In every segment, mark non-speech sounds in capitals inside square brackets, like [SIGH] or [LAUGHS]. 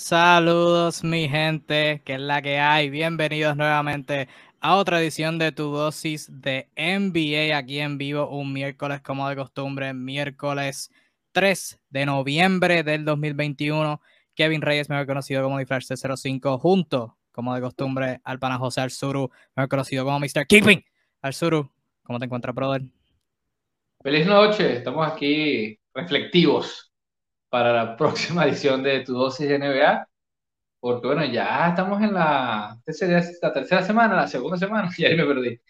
Saludos mi gente, que es la que hay. Bienvenidos nuevamente a otra edición de tu dosis de NBA aquí en vivo, un miércoles como de costumbre, miércoles 3 de noviembre del 2021. Kevin Reyes, mejor conocido como Disfraz 05, junto, como de costumbre, al pana José Arzuru, mejor conocido como Mr. Keeping. Arzuru, ¿cómo te encuentras, brother? Feliz noche, estamos aquí reflectivos para la [LAUGHS] próxima edición de Tu Dosis de NBA. Porque bueno, ya estamos en la la tercera semana, la segunda semana, [LAUGHS] y ahí me perdí.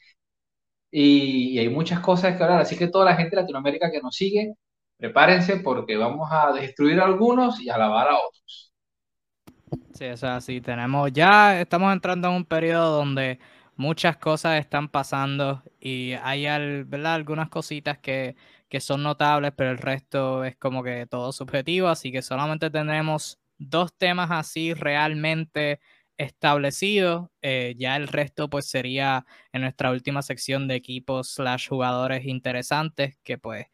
Y, hay muchas cosas que hablar, así que toda la gente de Latinoamérica que nos sigue, prepárense porque vamos a destruir a algunos y alabar a otros. Sí, eso es así. Tenemos, ya estamos entrando en un periodo donde muchas cosas están pasando y hay ¿verdad? algunas cositas que que son notables, pero el resto es como que todo subjetivo, así que solamente tendremos dos temas así realmente establecidos. Eh, ya el resto pues sería en nuestra última sección de equipos slash jugadores interesantes, que pues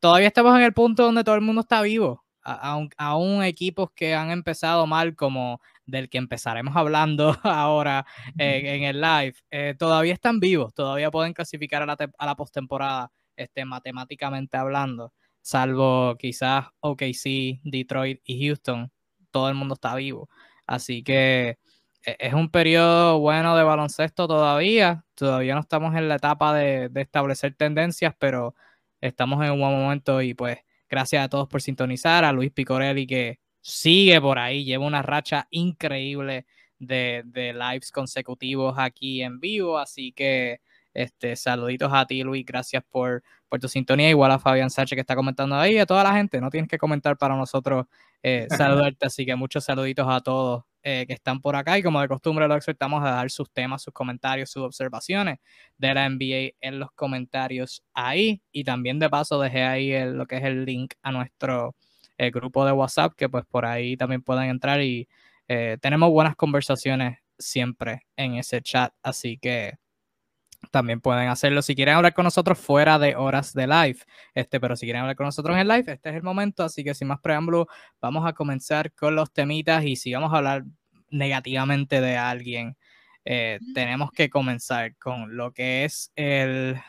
todavía estamos en el punto donde todo el mundo está vivo. Aún, equipos que han empezado mal como del que empezaremos hablando [LAUGHS] ahora en el live, eh, todavía están vivos, todavía pueden clasificar a la, a la postemporada este, matemáticamente hablando, salvo quizás OKC, Detroit y Houston, todo el mundo está vivo. Así que e, es un periodo bueno de baloncesto todavía. Todavía no estamos en la etapa de, establecer tendencias, pero estamos en un buen momento y pues gracias a todos por sintonizar, a Luis Picorelli que sigue por ahí, lleva una racha increíble de, de lives consecutivos aquí en vivo, así que este, saluditos a ti, Luis. Gracias por, por tu sintonía. Igual a Fabián Sánchez que está comentando ahí. A toda la gente. No tienes que comentar para nosotros eh, [LAUGHS] saludarte. Así que muchos saluditos a todos eh, que están por acá. Y como de costumbre, lo exhortamos a dar sus temas, sus comentarios, sus observaciones de la NBA en los comentarios ahí. Y también de paso dejé ahí lo que es el link a nuestro eh, grupo de WhatsApp, que pues por ahí también pueden entrar y tenemos buenas conversaciones siempre en ese chat. Así que también pueden hacerlo si quieren hablar con nosotros fuera de horas de live. Este, pero si quieren hablar con nosotros en live, este es el momento. Así que sin más preámbulo, vamos a comenzar con los temitas. Y si vamos a hablar negativamente de alguien, eh, tenemos que comenzar con lo que es el.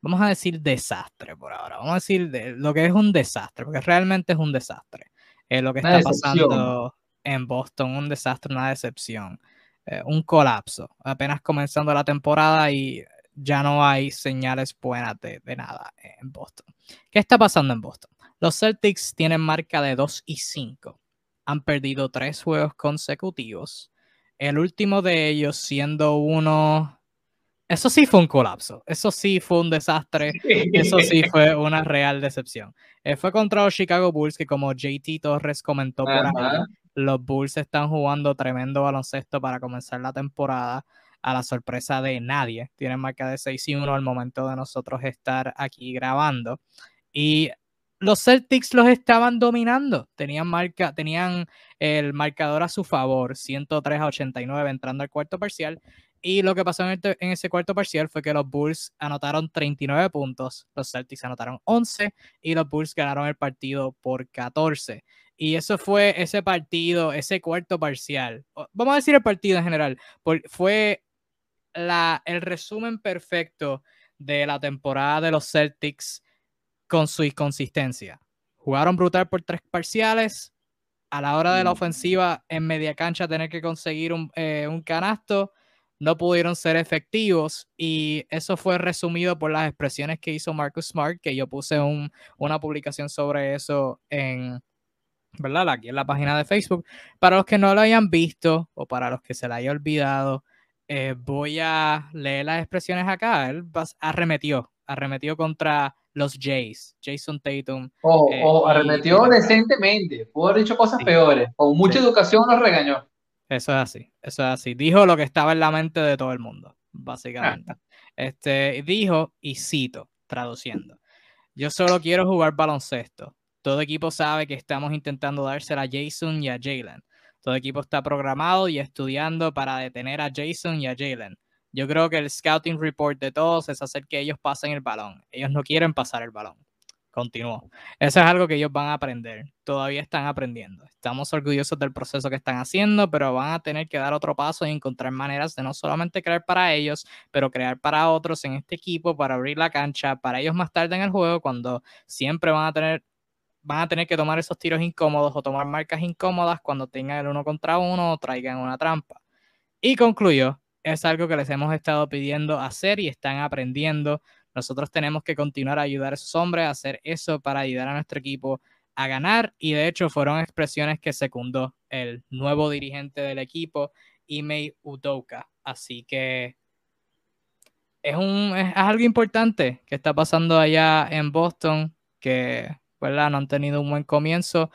Vamos a decir desastre por ahora. Vamos a decir de, lo que es un desastre, porque realmente es un desastre. Eh, lo que está pasando en Boston, un desastre, una decepción. Eh, un colapso, apenas comenzando la temporada y ya no hay señales buenas de, nada en Boston. ¿Qué está pasando en Boston? Los Celtics tienen marca de 2 y 5. Han perdido tres juegos consecutivos. El último de ellos siendo uno... Eso sí fue un colapso. Eso sí fue un desastre. [LAUGHS] Eso sí fue una real decepción. Eh, fue contra los Chicago Bulls que como JT Torres comentó por ahí, los Bulls están jugando tremendo baloncesto para comenzar la temporada a la sorpresa de nadie. Tienen marca de 6 y 1 al momento de nosotros estar aquí grabando. Y los Celtics los estaban dominando. Tenían, marca, tenían el marcador a su favor, 103 a 89 entrando al cuarto parcial. Y lo que pasó en, en, ese cuarto parcial fue que los Bulls anotaron 39 puntos, los Celtics anotaron 11 y los Bulls ganaron el partido por 14. Y eso fue ese partido, ese cuarto parcial. Vamos a decir el partido en general. Fue la, el resumen perfecto de la temporada de los Celtics con su inconsistencia. Jugaron brutal por tres parciales. A la hora de la ofensiva en media cancha tener que conseguir un, eh, un canasto, no pudieron ser efectivos y eso fue resumido por las expresiones que hizo Marcus Smart, que yo puse un, una publicación sobre eso en, ¿verdad? Aquí en la página de Facebook. Para los que no lo hayan visto o para los que se la haya olvidado, eh, voy a leer las expresiones acá. Él arremetió, arremetió contra los Jays, Jason Tatum. O, eh, arremetió decentemente, pudo haber dicho cosas peores, con mucha educación los regañó. Eso es así, eso es así. Dijo lo que estaba en la mente de todo el mundo, básicamente. Este, dijo, y cito, traduciendo, yo solo quiero jugar baloncesto todo equipo sabe que estamos intentando dársela a Jason y a Jalen. Todo equipo está programado y estudiando para detener a Jason y a Jalen. Yo creo que el scouting report de todos es hacer que ellos pasen el balón. Ellos no quieren pasar el balón. continuó. Eso es algo que ellos van a aprender. Todavía están aprendiendo. Estamos orgullosos del proceso que están haciendo, pero van a tener que dar otro paso y encontrar maneras de no solamente crear para ellos, pero crear para otros en este equipo, para abrir la cancha, para ellos más tarde en el juego, cuando siempre van a tener van a tener que tomar esos tiros incómodos o tomar marcas incómodas cuando tengan el uno contra uno o traigan una trampa. Y concluyo, es algo que les hemos estado pidiendo hacer y están aprendiendo. Nosotros tenemos que continuar a ayudar a esos hombres a hacer eso para ayudar a nuestro equipo a ganar y de hecho fueron expresiones que secundó el nuevo dirigente del equipo, Ime Udoka. Así que es, un, es algo importante que está pasando allá en Boston, que ¿verdad? no han tenido un buen comienzo.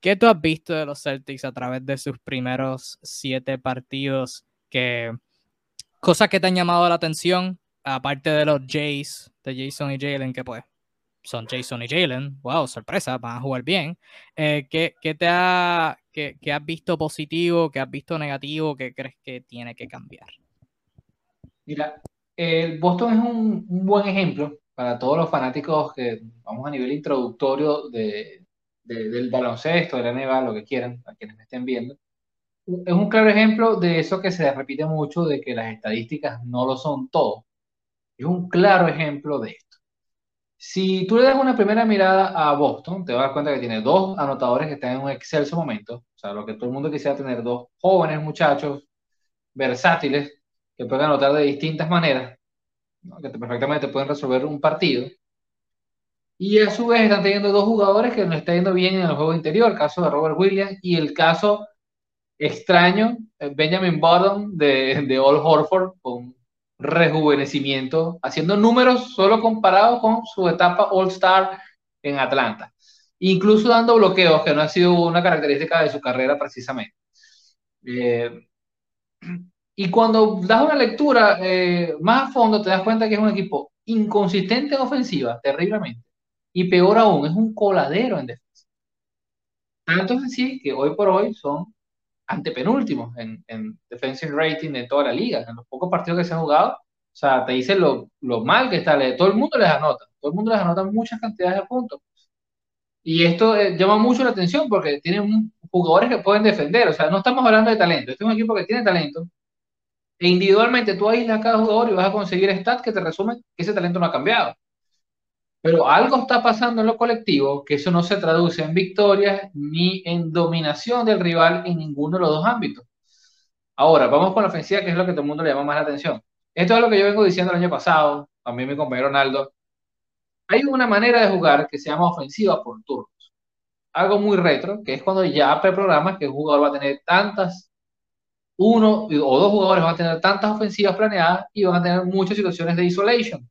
¿Qué tú has visto de los Celtics a través de sus primeros siete partidos? Que, cosas que te han llamado la atención, aparte de los Jays, de Jason y Jalen, que pues son Jason y Jalen, wow, sorpresa, van a jugar bien. Eh, ¿qué, te ha, qué, has visto positivo, qué has visto negativo, qué crees que tiene que cambiar? Mira, el Boston es un, buen ejemplo para todos los fanáticos que vamos a nivel introductorio de, del baloncesto, de la NBA, lo que quieran, a quienes me estén viendo. Es un claro ejemplo de eso que se repite mucho, de que las estadísticas no lo son todo. Es un claro ejemplo de esto. Si tú le das una primera mirada a Boston, te vas a dar cuenta que tiene dos anotadores que están en un excelso momento. O sea, lo que todo el mundo quisiera tener, dos jóvenes muchachos versátiles que pueden anotar de distintas maneras, que perfectamente pueden resolver un partido. Y a su vez están teniendo dos jugadores que no están yendo bien en el juego interior, el caso de Robert Williams y el caso extraño, eh, Benjamin Button de, de Old Horford, con rejuvenecimiento, haciendo números solo comparados con su etapa All-Star en Atlanta, incluso dando bloqueos, que no ha sido una característica de su carrera precisamente. Eh, y cuando das una lectura eh, más a fondo, te das cuenta que es un equipo inconsistente en ofensiva, terriblemente, y peor aún, es un coladero en defensa. Tanto es así que hoy por hoy son antepenúltimos en, en defensive rating de toda la liga. En los pocos partidos que se han jugado, o sea, te dicen lo, lo mal que está. Todo el mundo les anota. Todo el mundo les anota muchas cantidades de puntos. Y esto eh, llama mucho la atención porque tienen jugadores que pueden defender. O sea, no estamos hablando de talento. Este es un equipo que tiene talento. E individualmente tú aíslas a cada jugador y vas a conseguir stats que te resumen que ese talento no ha cambiado. Pero algo está pasando en lo colectivo que eso no se traduce en victorias ni en dominación del rival en ninguno de los dos ámbitos. Ahora, vamos con la ofensiva, que es lo que todo el mundo le llama más la atención. Esto es lo que yo vengo diciendo el año pasado, también mi compañero Ronaldo. Hay una manera de jugar que se llama ofensiva por turnos. Algo muy retro, que es cuando ya preprogramas que un jugador va a tener tantas, uno o dos jugadores van a tener tantas ofensivas planeadas y van a tener muchas situaciones de isolation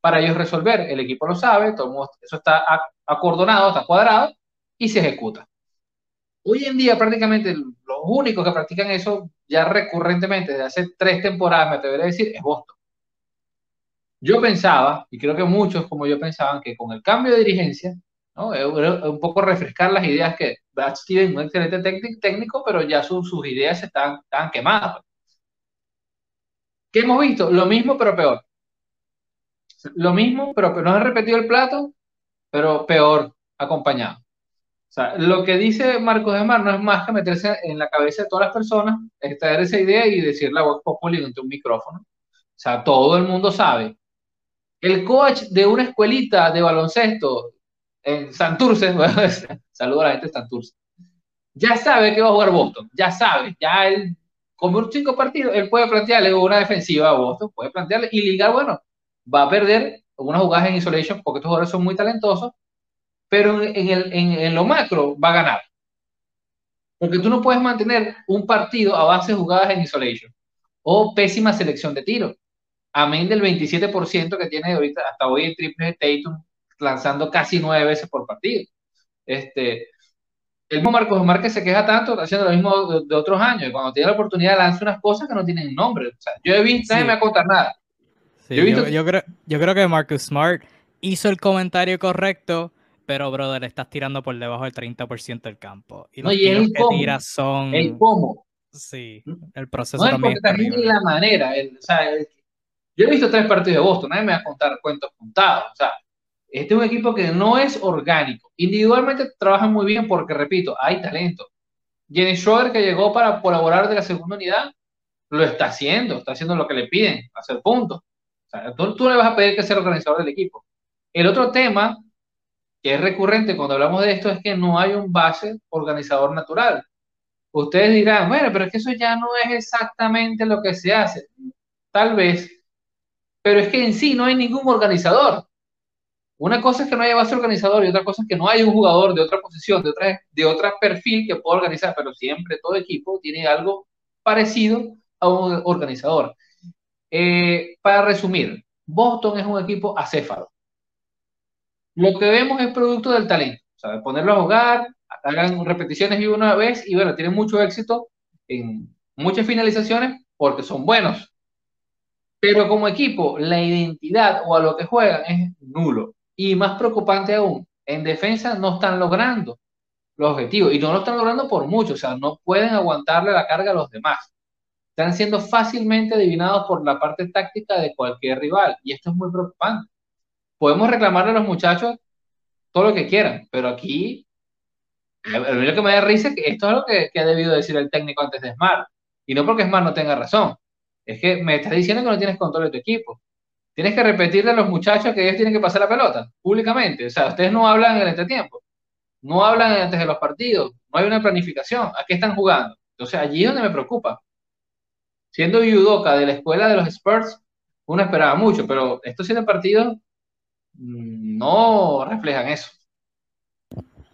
para ellos resolver. El equipo lo sabe, todo eso está acordonado, está cuadrado y se ejecuta. Hoy en día prácticamente los únicos que practican eso ya recurrentemente desde hace tres temporadas, me atrevería a decir, es Boston. Yo pensaba, y creo que muchos como yo pensaban, que con el cambio de dirigencia, ¿no? un poco refrescar las ideas que Brad Stevens, un excelente técnico, pero ya sus ideas están, están quemadas. ¿Qué hemos visto? Lo mismo, pero peor lo mismo, pero que no ha repetido el plato, pero peor acompañado. O sea, lo que dice Marcos de Mar no es más que meterse en la cabeza de todas las personas, extraer esa idea y decirle a voz populi ante un micrófono. O sea, todo el mundo sabe. El coach de una escuelita de baloncesto en Santurce, [LAUGHS] saludo a la gente de Santurce, ya sabe que va a jugar Boston, ya sabe, ya él, como cinco partidos, él puede plantearle una defensiva a Boston, puede plantearle y ligar, bueno, va a perder algunas jugadas en isolation porque estos jugadores son muy talentosos, pero en, el, lo macro va a ganar. Porque tú no puedes mantener un partido a base de jugadas en isolation o pésima selección de tiro. Amén del 27% que tiene ahorita hasta hoy el triple Tatum lanzando casi nueve veces por partido. Este, el mismo Marcos Márquez se queja tanto, haciendo lo mismo de, otros años. Cuando tiene la oportunidad lanza unas cosas que no tienen nombre. yo he visto, nadie me va a contar nada yo, creo, yo creo que Marcus Smart hizo el comentario correcto, pero, brother, estás tirando por debajo del 30% del campo. Y los tiros que tiras son... El cómo. Sí, el proceso no, también. también la manera. o sea, yo he visto tres partidos de Boston, nadie me va a contar cuentos contados. O sea, Este es un equipo que no es orgánico. Individualmente trabajan muy bien porque, repito, hay talento. Jenny Schroeder, que llegó para colaborar de la segunda unidad, lo está haciendo, está haciendo lo que le piden, hacer puntos. O sea, tú, le vas a pedir que sea el organizador del equipo. El otro tema que es recurrente cuando hablamos de esto es que no hay un base organizador natural. Ustedes dirán, bueno, pero es que eso ya no es exactamente lo que se hace. Tal vez, pero es que en sí no hay ningún organizador. Una cosa es que no haya base organizador y otra cosa es que no hay un jugador de otra posición, de otra, de otra perfil que pueda organizar, pero siempre todo equipo tiene algo parecido a un organizador. Eh, para resumir, Boston es un equipo acéfalo. Lo que vemos es producto del talento, o sea, ponerlo a jugar, hagan repeticiones y una vez y bueno, tienen mucho éxito en muchas finalizaciones porque son buenos. Pero como equipo, la identidad o a lo que juegan es nulo. Y más preocupante aún, en defensa no están logrando los objetivos y no lo están logrando por mucho, o sea, no pueden aguantarle la carga a los demás. Están siendo fácilmente adivinados por la parte táctica de cualquier rival y esto es muy preocupante. Podemos reclamarle a los muchachos todo lo que quieran, pero aquí lo que me da risa es que esto es lo que, ha debido decir el técnico antes de Smart. Y no porque Smart no tenga razón. Es que me está diciendo que no tienes control de tu equipo tienes que repetirle a los muchachos que ellos tienen que pasar la pelota públicamente. O sea, ustedes no hablan en el entretiempo, no hablan antes de los partidos, no hay una planificación. ¿A qué están jugando? Entonces, allí es donde me preocupa. Siendo Yudoka de la escuela de los Spurs, uno esperaba mucho, pero estos siete partidos mm, no reflejan eso.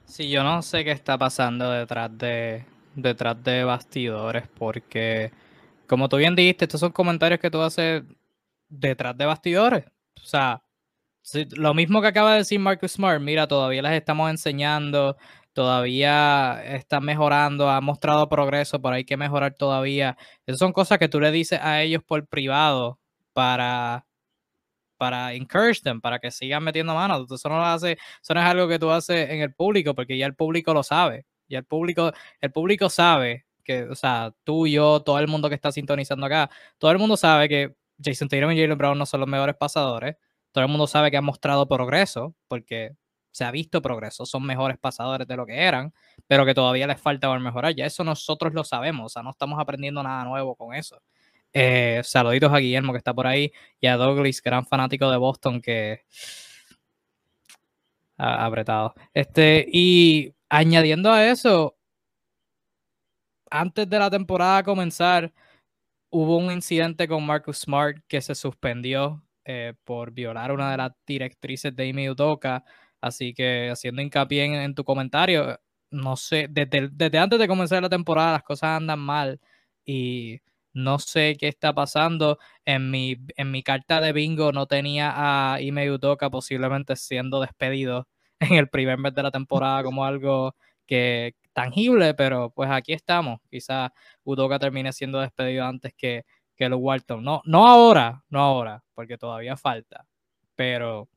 Sí, yo no sé qué está pasando detrás de, detrás de bastidores, porque como tú bien dijiste, estos son comentarios que tú haces detrás de bastidores. O sea, lo mismo que acaba de decir Marcus Smart, mira, todavía les estamos enseñando, todavía están mejorando, ha mostrado progreso, pero hay que mejorar todavía. Esas son cosas que tú le dices a ellos por privado para para encourage them, para que sigan metiendo manos. Eso no lo hace, eso no es algo que tú haces en el público, porque ya el público lo sabe. Ya el público, el público sabe que, o sea, tú, yo, todo el mundo que está sintonizando acá, todo el mundo sabe que Jason Tatum y Jalen Brown no son los mejores pasadores. Todo el mundo sabe que han mostrado progreso, porque se ha visto progreso, son mejores pasadores de lo que eran, pero que todavía les falta mejorar. Ya eso nosotros lo sabemos, o sea, no estamos aprendiendo nada nuevo con eso. Eh, saluditos a Guillermo que está por ahí y a Douglas, gran fanático de Boston que ha apretado. Este, y añadiendo a eso, antes de la temporada comenzar, hubo un incidente con Marcus Smart que se suspendió eh, por violar una de las directrices de Ime Udoka. Así que haciendo hincapié en, tu comentario, no sé, desde, desde, antes de comenzar la temporada las cosas andan mal y no sé qué está pasando. En mi, en mi carta de bingo no tenía a Ime Udoka posiblemente siendo despedido [LAUGHS] en el primer mes de la temporada como algo que, tangible, pero pues aquí estamos. Quizá Udoka termine siendo despedido antes que, que los Walton. No, no ahora, no ahora, porque todavía falta. Pero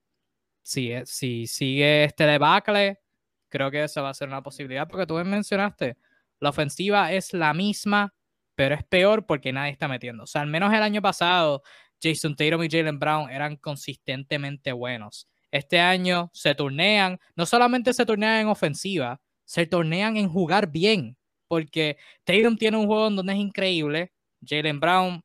si, si sigue este debacle, creo que esa va a ser una posibilidad, porque tú mencionaste, la ofensiva es la misma, pero es peor porque nadie está metiendo. O sea, al menos el año pasado, Jason Tatum y Jalen Brown eran consistentemente buenos. Este año se turnean, no solamente se turnean en ofensiva, se tornean en jugar bien, porque Tatum tiene un juego en donde es increíble, Jalen Brown,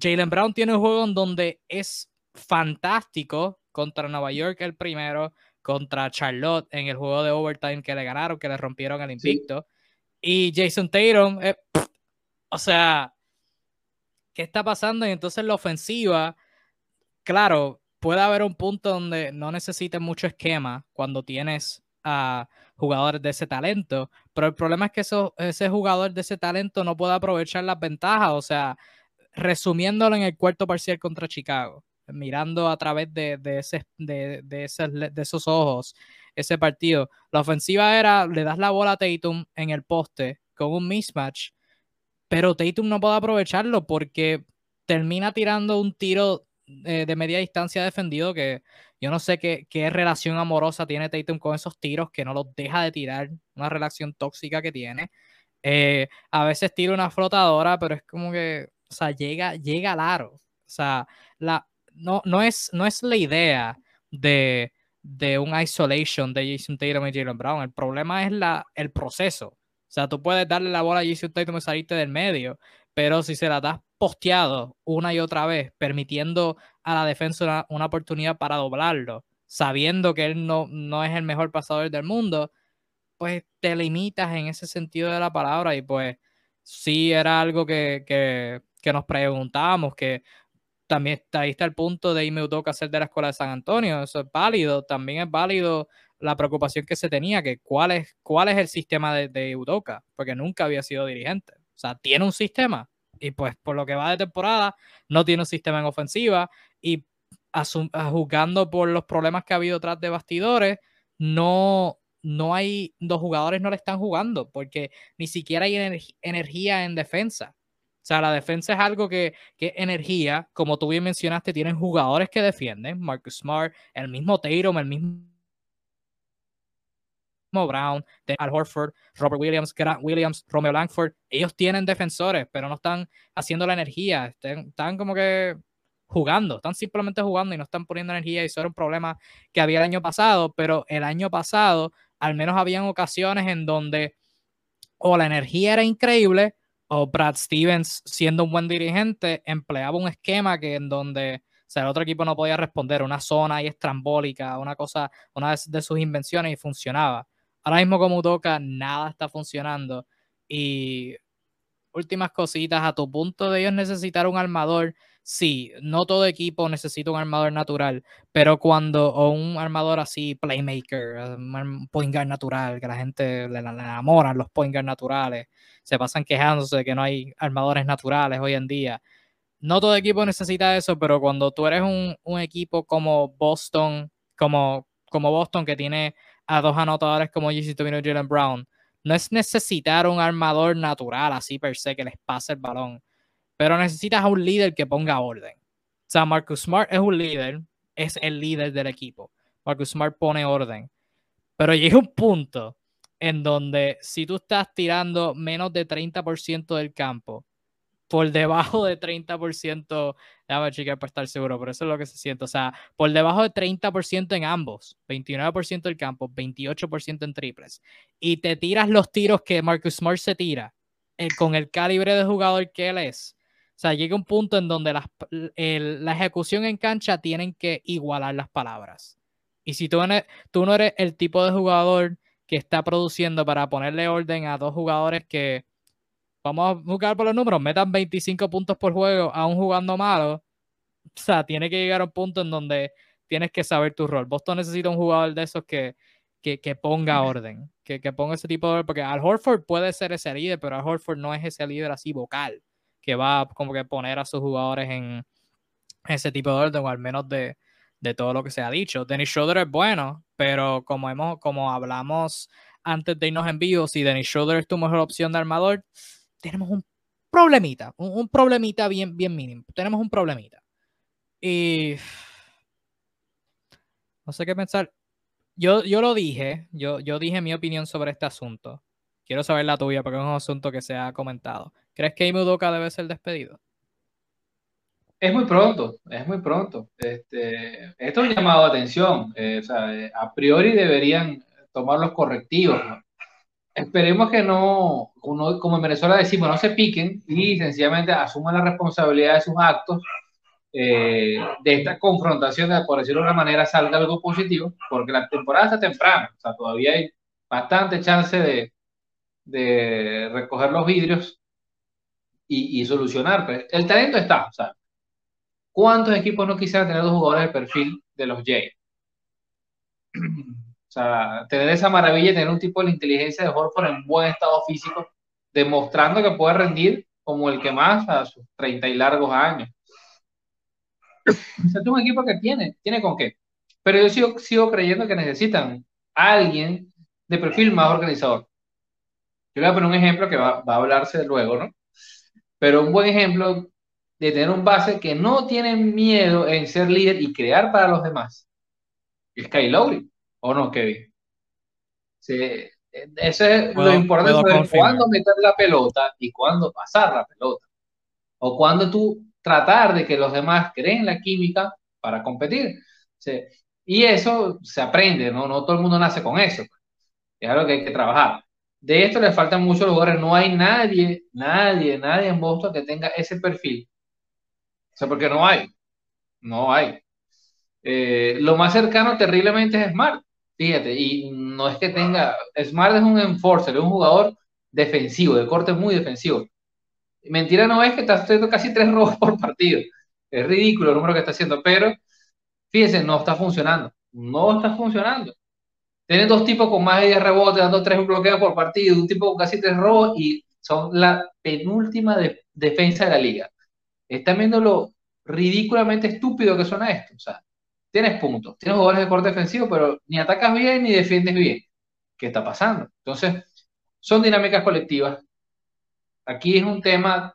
Jalen Brown tiene un juego en donde es fantástico contra Nueva York el primero, contra Charlotte en el juego de overtime que le ganaron, que le rompieron el invicto, y Jason Tatum, eh, o sea, ¿qué está pasando? Y entonces la ofensiva, claro, puede haber un punto donde no necesites mucho esquema cuando tienes a jugadores de ese talento, pero el problema es que eso, ese jugador de ese talento no puede aprovechar las ventajas, o sea, resumiéndolo en el cuarto parcial contra Chicago, mirando a través de, de, ese, de, de, de esos ojos ese partido, la ofensiva era, le das la bola a Tatum en el poste con un mismatch, pero Tatum no puede aprovecharlo porque termina tirando un tiro eh, de media distancia defendido que yo no sé qué, qué, relación amorosa tiene Tatum con esos tiros que no los deja de tirar, una relación tóxica que tiene. Eh, a veces tira una flotadora, pero es como que, o sea, llega, llega al aro. O sea, la, no, no, es, no es la idea de, de un isolation de Jason Tatum y Jalen Brown. El problema es la, el proceso. O sea, tú puedes darle la bola a Jason Tatum y salirte del medio, pero si se la das posteado una y otra vez, permitiendo a la defensa una, oportunidad para doblarlo, sabiendo que él no, no es el mejor pasador del mundo, pues te limitas en ese sentido de la palabra y pues sí era algo que, que, que nos preguntábamos, que también ahí está el punto de Ime Udoka ser de la escuela de San Antonio, eso es válido, también es válido la preocupación que se tenía, que cuál es, cuál es el sistema de, de porque nunca había sido dirigente, sea, tiene un sistema, y pues por lo que va de temporada, no tiene un sistema en ofensiva y juzgando por los problemas que ha habido tras de bastidores, no, no hay, los jugadores no le están jugando porque ni siquiera hay energía en defensa. O sea, la defensa es algo que, que energía, como tú bien mencionaste, tienen jugadores que defienden, Marcus Smart, el mismo Tatum, el mismo Brown, Al Horford, Robert Williams, Grant Williams, Romeo Langford, ellos tienen defensores, pero no están haciendo la energía, están, como que jugando, están simplemente jugando y no están poniendo energía y eso era un problema que había el año pasado, pero el año pasado al menos habían ocasiones en donde o la energía era increíble o Brad Stevens siendo un buen dirigente empleaba un esquema que en donde sea, el otro equipo no podía responder, una zona ahí estrambólica, una cosa, una de sus invenciones y funcionaba. Ahora mismo como toca, nada está funcionando. Y últimas cositas, a tu punto de ellos necesitar un armador, sí, no todo equipo necesita un armador natural, pero cuando, o un armador así, playmaker, un point natural, que la gente le, le enamoran los point naturales, se pasan quejándose de que no hay armadores naturales hoy en día. No todo equipo necesita eso, pero cuando tú eres un, un equipo como Boston, como, como Boston, que tiene a dos anotadores como JC Tobino y Jalen Brown. No es necesitar un armador natural así per se que les pase el balón, pero necesitas a un líder que ponga orden. O sea, Marcus Smart es un líder, es el líder del equipo. Marcus Smart pone orden. Pero llega un punto en donde si tú estás tirando menos de 30% del campo por debajo de 30%, déjame chequear para estar seguro, pero eso es lo que se siente, o sea, por debajo de 30% en ambos, 29% del campo, 28% en triples, y te tiras los tiros que Marcus Smart se tira eh, con el calibre de jugador que él es. O sea, llega un punto en donde la, la ejecución en cancha tienen que igualar las palabras. Y si tú, tú no eres el tipo de jugador que está produciendo para ponerle orden a dos jugadores que vamos a jugar por los números, metan 25 puntos por juego a un jugando malo, o sea, tiene que llegar a un punto en donde tienes que saber tu rol. Boston necesita un jugador de esos que, que, que ponga orden, que, que, ponga ese tipo de orden, porque Al Horford puede ser ese líder, pero Al Horford no es ese líder así vocal, que va como que poner a sus jugadores en ese tipo de orden, o al menos de, de todo lo que se ha dicho. Dennis Schroeder es bueno, pero como, hemos, como hablamos antes de irnos en vivo, si Dennis Schroeder es tu mejor opción de armador, tenemos un problemita, un, problemita bien, bien mínimo. Tenemos un problemita. Y no sé qué pensar. Yo, yo lo dije, yo, yo dije mi opinión sobre este asunto. Quiero saber la tuya porque es un asunto que se ha comentado. ¿Crees que Imudoka debe ser despedido? Es muy pronto, es muy pronto. Este, esto es un llamado de atención. Eh, eh, a priori deberían tomar los correctivos. Esperemos que no, como en Venezuela decimos, no se piquen y sencillamente asuman la responsabilidad de sus actos. Eh, de esta confrontación, por decirlo de una manera, salga algo positivo, porque la temporada está temprana, o sea, todavía hay bastante chance de, de recoger los vidrios y, y, solucionar. Pues, el talento está, o sea, ¿cuántos equipos no quisieran tener dos jugadores de perfil de los Jays? [CLEARS THROAT] O sea, tener esa maravilla, tener un tipo de la inteligencia de Horford en buen estado físico, demostrando que puede rendir como el que más a sus 30 y largos años. O sea, es un equipo que tiene, tiene con qué. Pero yo sigo, sigo creyendo que necesitan a alguien de perfil más organizador. Yo le voy a poner un ejemplo que va, va a hablarse luego, ¿no? Pero un buen ejemplo de tener un base que no tiene miedo en ser líder y crear para los demás. Es Kyle Lowry. ¿O no, Kevin? Sí, eso es lo importante cuándo meter la pelota y cuándo pasar la pelota. O cuándo tú tratar de que los demás creen la química para competir. Y eso se aprende, ¿no? No todo el mundo nace con eso. Es algo que hay que trabajar. De esto le faltan muchos lugares. No hay nadie, nadie, nadie en Boston que tenga ese perfil. O sea, porque no hay. No hay. Eh, lo más cercano terriblemente es Smart. Fíjate, y no es que tenga. Smart es un enforcer, es un jugador defensivo, de corte muy defensivo. Mentira no es que está haciendo casi tres [LAUGHS] robos por partido. Es ridículo el número que está haciendo, pero fíjense, no está funcionando. No está funcionando. Tienen dos tipos con más de 10 rebotes, dando tres bloqueos por partido, un tipo con casi tres robos y son la penúltima defensa de la liga. Están viendo lo ridículamente estúpido que suena esto. O sea, tienes puntos, tienes jugadores de corte defensivo, pero ni atacas bien ni defiendes bien. ¿Qué está pasando? Entonces, son dinámicas colectivas. Aquí es un tema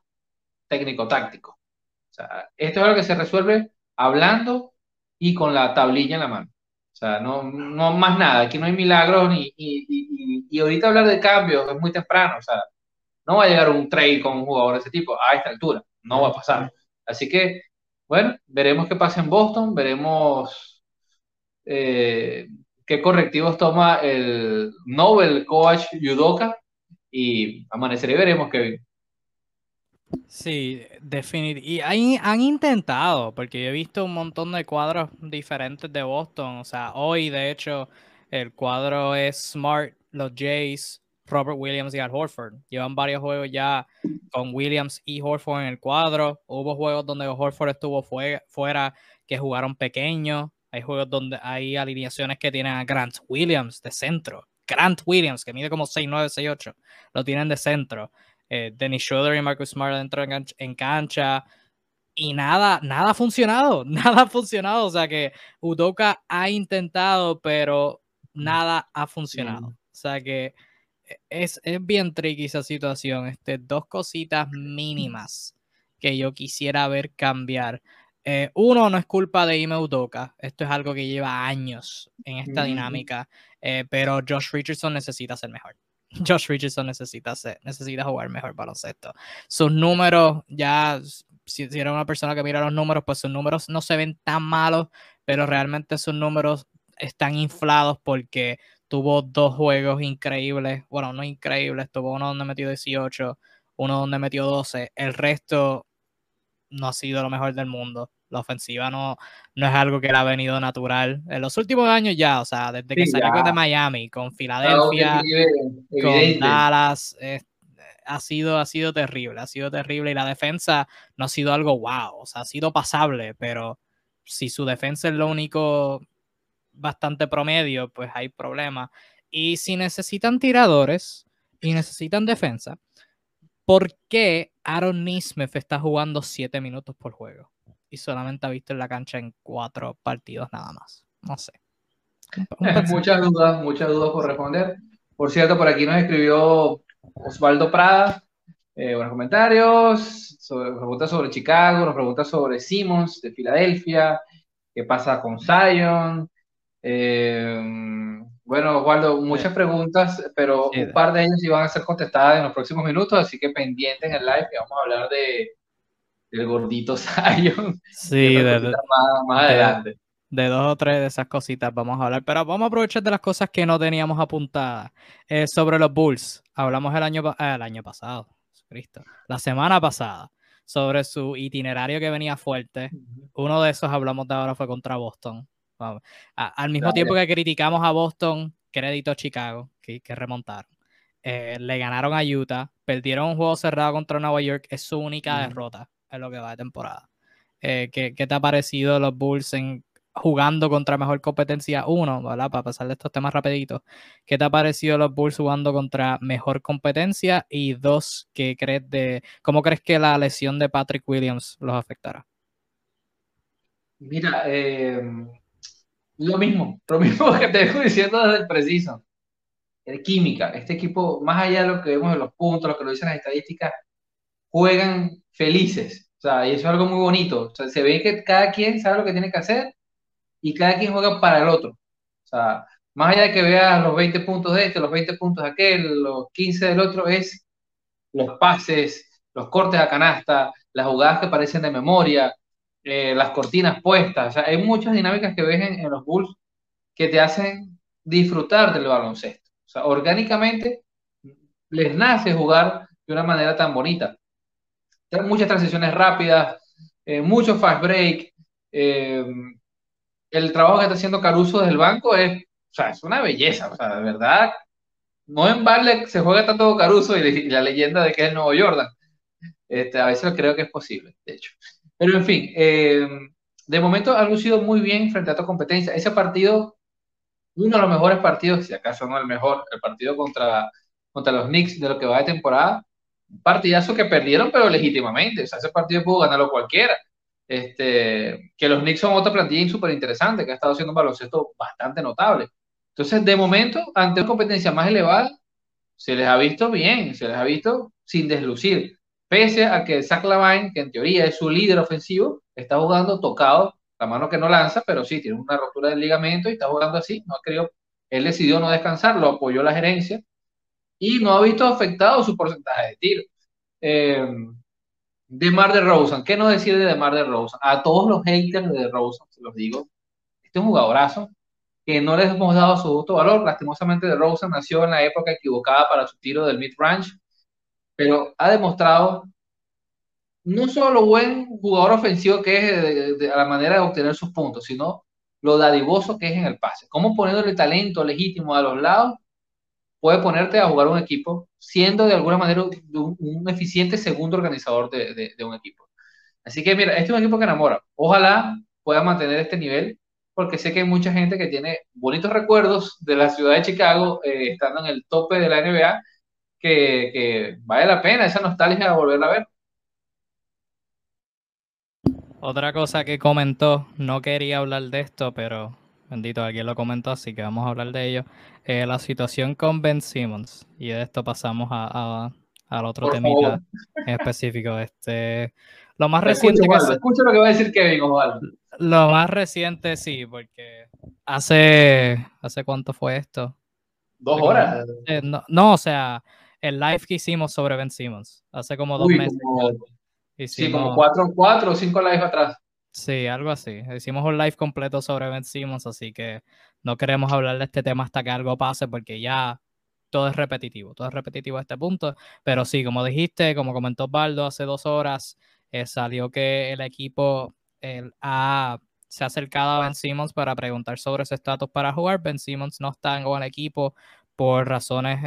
técnico-táctico. O sea, esto es algo que se resuelve hablando y con la tablilla en la mano. O sea, no, no más nada. Aquí no hay milagros ni, y, y, ahorita hablar de cambios es muy temprano. O sea, no va a llegar un trade con un jugador de ese tipo a esta altura. No va a pasar. Así que, bueno, veremos qué pasa en Boston. Veremos eh, qué correctivos toma el Nobel coach Yudoka y amaneceré y veremos, Kevin. Sí, definitivamente. Y han, han, intentado, porque yo he visto un montón de cuadros diferentes de Boston. O sea, hoy, de hecho, el cuadro es Smart, los Jays, Robert Williams y Al Horford. Llevan varios juegos ya con Williams y Horford en el cuadro. Hubo juegos donde Horford estuvo fuera que jugaron pequeños. Hay juegos donde hay alineaciones que tienen a Grant Williams de centro. Grant Williams, que mide como 6'9, 6'8, lo tienen de centro. Eh, Dennis Schroeder y Marcus Smart dentro en cancha, y nada, nada ha funcionado, [LAUGHS] nada ha funcionado. O sea que Udoka ha intentado, pero nada ha funcionado. O sea que es, es, bien tricky esa situación. Este, dos cositas mínimas que yo quisiera ver cambiar. Eh, uno, no es culpa de Ime Udoka. Esto es algo que lleva años en esta dinámica. Eh, pero Josh Richardson necesita ser mejor. [LAUGHS] Josh Richardson necesita, necesita jugar mejor baloncesto. Sus números, ya, si, si era una persona que mira los números, pues sus números no se ven tan malos, pero realmente sus números están inflados porque tuvo dos juegos increíbles, bueno, no increíbles, tuvo uno donde metió 18, uno donde metió 12, el resto no ha sido lo mejor del mundo. La ofensiva no, no es algo que le ha venido natural. En los últimos años ya, o sea, desde que salió de Miami, con Filadelfia, con Dallas, ha, sido, ha sido terrible, ha sido terrible. Y la defensa no ha sido algo wow, o sea, ha sido pasable, pero si su defensa es lo único bastante promedio, pues hay problemas. Y si necesitan tiradores y necesitan defensa, ¿por qué Aaron Nismith está jugando 7 minutos por juego? y solamente ha visto en la cancha en cuatro partidos nada más. No sé. muchas dudas, muchas dudas por responder. Por cierto, por aquí nos escribió Osvaldo Prada. Eh, buenos comentarios. Sobre, preguntas sobre Chicago, nos pregunta sobre Simmons de Filadelfia. ¿Qué pasa con Zion? Eh, bueno, Osvaldo, muchas preguntas, pero un par de ellas iban a ser contestadas en los próximos minutos, así que pendiente en el live que vamos a hablar de, el gordito [LAUGHS] Zion. Sí, de, más, adelante. De, dos o tres de esas cositas vamos a hablar, pero vamos a aprovechar de las cosas que no teníamos apuntadas. Eh, sobre los Bulls, hablamos el año, eh, el año pasado, Cristo, la semana pasada, sobre su itinerario que venía fuerte. Uno de esos hablamos de ahora fue contra Boston. Al mismo tiempo que criticamos a Boston, crédito a Chicago, que, que remontaron. Eh, le ganaron a Utah, perdieron un juego cerrado contra Nueva York, es su única derrota en lo que va de temporada. Eh, ¿qué, te ha parecido los Bulls en, jugando contra mejor competencia? Uno, ¿verdad? Para pasar de estos temas rapiditos. ¿Qué te ha parecido los Bulls jugando contra mejor competencia? Y dos, ¿qué crees de, ¿cómo crees que la lesión de Patrick Williams los afectará? Mira, eh, lo mismo, lo mismo [LAUGHS] que te dejo diciendo desde el preciso. El química, este equipo, más allá de lo que vemos en los puntos, lo que lo dicen las estadísticas, juegan felices. O sea, y eso es algo muy bonito. O sea, se ve que cada quien sabe lo que tiene que hacer y cada quien juega para el otro. O sea, más allá de que veas los 20 puntos de este, los 20 puntos de aquel, los 15 del otro, es los pases, los cortes a canasta, las jugadas que parecen de memoria. Eh, las cortinas puestas. O sea, hay muchas dinámicas que ves en, los Bulls que te hacen disfrutar del baloncesto. O sea, orgánicamente les nace jugar de una manera tan bonita. Hay muchas transiciones rápidas, eh, mucho fast break. Eh, el trabajo que está haciendo Caruso desde el banco es, o sea, es una belleza. O sea, de verdad, no en balde se juega tanto Caruso y, la leyenda de que es el nuevo Jordan. Este, a veces creo que es posible, de hecho. Pero en fin, eh, de momento ha lucido muy bien frente a esta competencia. Ese partido, uno de los mejores partidos, si acaso no el mejor, el partido contra, contra los Knicks de lo que va de temporada, un partidazo que perdieron, pero legítimamente. O sea, ese partido pudo ganarlo cualquiera. Este, que los Knicks son otra plantilla súper interesante, que ha estado haciendo un baloncesto bastante notable. Entonces, de momento, ante una competencia más elevada, se les ha visto bien, se les ha visto sin deslucir. Pese a que Zach Lavine, que en teoría es su líder ofensivo, está jugando tocado, la mano que no lanza, pero sí, tiene una rotura del ligamento y está jugando así. No creo, él decidió no descansar, lo apoyó la gerencia y no ha visto afectado su porcentaje de tiro. Eh, de Mar de Rosen, ¿qué nos decide de Mar de Rosen? A todos los haters de Rosen, se los digo, este es un jugadorazo que no les hemos dado su justo valor. Lastimosamente, de Rosen nació en la época equivocada para su tiro del mid-range pero ha demostrado no solo lo buen jugador ofensivo que es de, a la manera de obtener sus puntos, sino lo dadivoso que es en el pase. Cómo poniéndole talento legítimo a los lados puede ponerte a jugar un equipo siendo de alguna manera un, eficiente segundo organizador de, un equipo. Así que mira, este es un equipo que enamora. Ojalá pueda mantener este nivel, porque sé que hay mucha gente que tiene bonitos recuerdos de la ciudad de Chicago eh, estando en el tope de la NBA que, vale la pena esa nostalgia de volverla a ver. Otra cosa que comentó, no quería hablar de esto, pero bendito, alguien lo comentó, así que vamos a hablar de ello. Eh, la situación con Ben Simmons, y de esto pasamos a, al otro tema en específico. Este, lo más reciente. Escucha, lo que va a decir Kevin, Lo más reciente, sí, porque hace. ¿Hace cuánto fue esto? Dos horas. no, o sea, el live que hicimos sobre Ben Simmons hace como dos meses. sí, como cuatro, cuatro o cinco lives atrás. Sí, algo así. Hicimos un live completo sobre Ben Simmons, así que no queremos hablar de este tema hasta que algo pase, porque ya todo es repetitivo, todo es repetitivo a este punto. Pero sí, como dijiste, como comentó Baldo hace dos horas, eh, salió que el equipo se ha acercado a Ben Simmons para preguntar sobre su estatus para jugar. Ben Simmons no está en el equipo por razones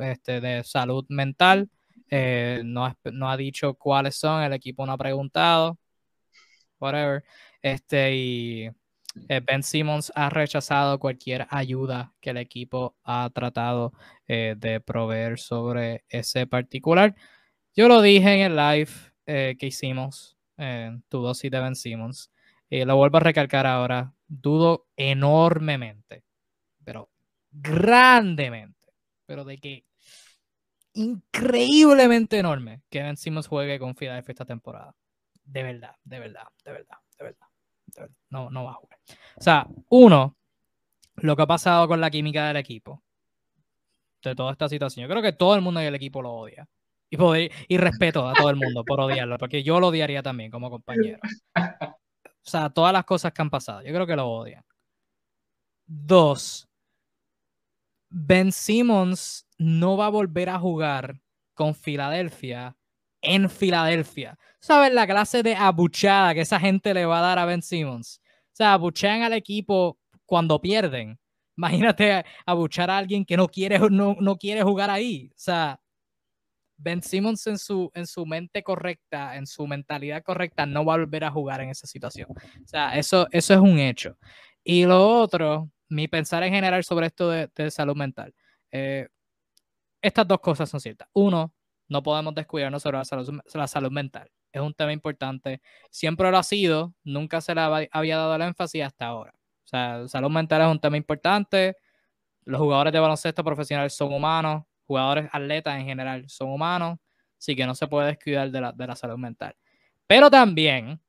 este, de salud mental. Eh, no, ha dicho cuáles son, el equipo no ha preguntado, whatever. Este, y eh, Ben Simmons ha rechazado cualquier ayuda que el equipo ha tratado eh, de proveer sobre ese particular. Yo lo dije en el live que hicimos en tu dosis de Ben Simmons y lo vuelvo a recalcar ahora. Dudo enormemente, grandemente, pero de que increíblemente enorme que Ben Simmons juegue con Philadelphia esta temporada. De verdad, de verdad, de verdad, de verdad. No, no va a jugar. O sea, uno, lo que ha pasado con la química del equipo, de toda esta situación. Yo creo que todo el mundo en el equipo lo odia. Y, y respeto a todo el mundo por odiarlo, porque yo lo odiaría también como compañero. O sea, todas las cosas que han pasado, yo creo que lo odian. Dos, Ben Simmons no va a volver a jugar con Filadelfia en Filadelfia. ¿Sabes la clase de abuchada que esa gente le va a dar a Ben Simmons? O sea, abuchean al equipo cuando pierden. Imagínate abuchar a alguien que no quiere, no, no quiere jugar ahí. O sea, Ben Simmons en su, en su mente correcta, en su mentalidad correcta, no va a volver a jugar en esa situación. O sea, eso, eso es un hecho. Y lo otro, mi pensar en general sobre esto de, salud mental. Eh, estas dos cosas son ciertas. Uno, no podemos descuidarnos sobre la salud, mental. Es un tema importante. Siempre lo ha sido, nunca se le había dado el énfasis hasta ahora. O sea, salud mental es un tema importante. Los jugadores de baloncesto profesionales son humanos, jugadores atletas en general son humanos, así que no se puede descuidar de de la salud mental. Pero también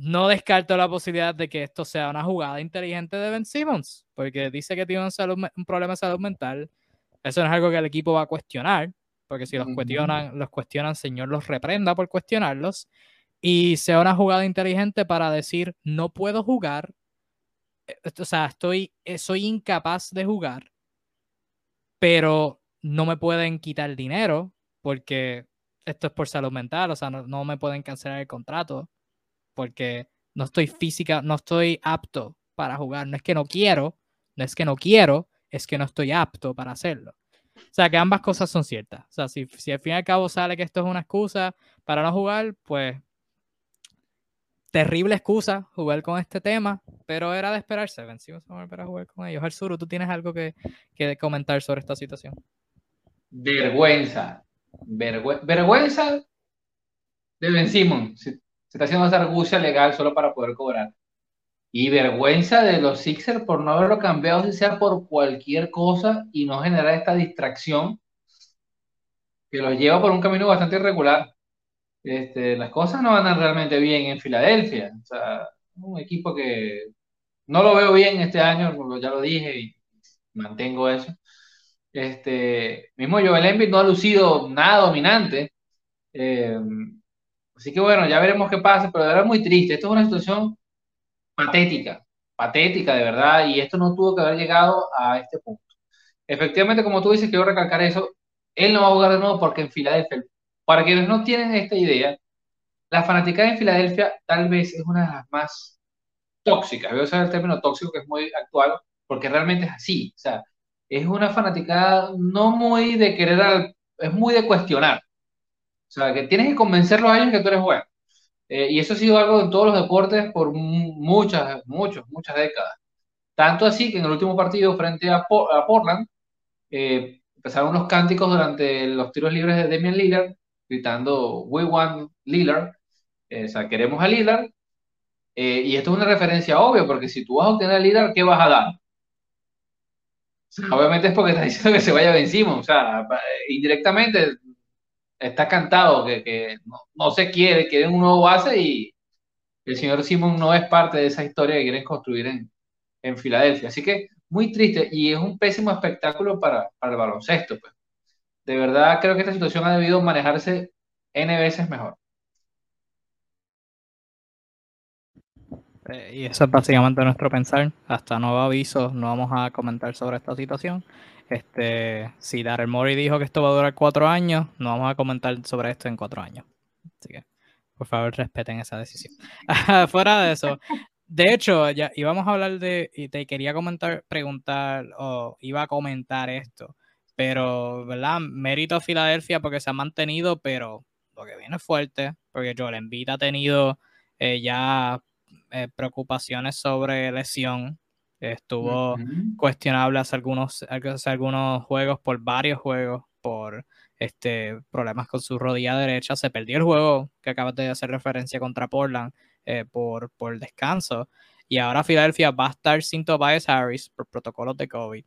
no descarto la posibilidad de que esto sea una jugada inteligente de Ben Simmons, porque dice que tiene un, problema de salud mental. Eso no es algo que el equipo va a cuestionar, porque si los cuestionan, los cuestionan, Señor los reprenda por cuestionarlos. y sea una jugada inteligente para decir, no puedo jugar, eh, o sea, estoy, eh, soy incapaz de jugar, pero no me pueden quitar dinero porque esto es por salud mental, o sea, no, me pueden cancelar el contrato porque no estoy física, no estoy apto para jugar, no es que no quiero, no es que no quiero, es que no estoy apto para hacerlo. O sea, que ambas cosas son ciertas. O sea, si, si al fin y al cabo sale que esto es una excusa para no jugar, pues terrible excusa jugar con este tema, pero era de esperarse. Vencimos a jugar con ellos. Arzuru, ¿tú tienes algo que, que comentar sobre esta situación? Vergüenza. vergüenza de Ben Simon. Se, está haciendo esa argucia legal solo para poder cobrar. Y vergüenza de los Sixers por no haberlo cambiado, si sea por cualquier cosa, y no generar esta distracción que los lleva por un camino bastante irregular. Este, las cosas no van realmente bien en Filadelfia. O sea, un equipo que no lo veo bien este año, ya lo dije y mantengo eso. Este, mismo Joel Embiid no ha lucido nada dominante. Eh, así que bueno, ya veremos qué pasa, pero es muy triste. Esto es una situación patética, patética de verdad, y esto no tuvo que haber llegado a este punto. Efectivamente, como tú dices, quiero recalcar eso, él no va a jugar de nuevo porque en Filadelfia para quienes no tienen esta idea, la fanática en Filadelfia tal vez es una de las más tóxicas. Voy a usar el término tóxico que es muy actual, porque realmente es así. O sea, es una fanática no muy de querer, es muy de cuestionar. O sea, que tienes que convencerlos a ellos que tú eres bueno. Eh, y eso ha sido algo en todos los deportes por muchas, muchas, muchas décadas. Tanto así que en el último partido frente a, Portland, eh, empezaron unos cánticos durante los tiros libres de Damian Lillard gritando We want Lillard, eh, o sea, queremos a Lillard, eh, y esto es una referencia obvia, porque si tú vas a obtener a Lillard, ¿qué vas a dar? obviamente es porque está diciendo que se vaya Ben Simon, o sea, indirectamente está cantado que, no, se quiere, quieren un nuevo base y el señor Simon no es parte de esa historia que quieren construir en, en Filadelfia. Así que muy triste y es un pésimo espectáculo para, para el baloncesto. Pues de verdad creo que esta situación ha debido manejarse N veces mejor. Eh, y eso es básicamente nuestro pensar. Hasta nuevo aviso, no vamos a comentar sobre esta situación. Este, si Daryl Mori dijo que esto va a durar cuatro años, no vamos a comentar sobre esto en cuatro años. Así que, por favor, respeten esa decisión. [LAUGHS] Fuera de eso, de hecho, ya íbamos a hablar de, y te quería comentar, preguntar, o iba a comentar esto pero, ¿verdad? Mérito a Filadelfia porque se ha mantenido, pero lo que viene fuerte, porque Joel Embiid ha tenido eh, ya eh, preocupaciones sobre lesión. Estuvo cuestionable hace algunos, hace algunos juegos, por varios juegos, por este, problemas con su rodilla derecha. Se perdió el juego que acabas de hacer referencia contra Portland eh, por, por descanso. Y ahora Filadelfia va a estar sin Tobias Harris por protocolos de COVID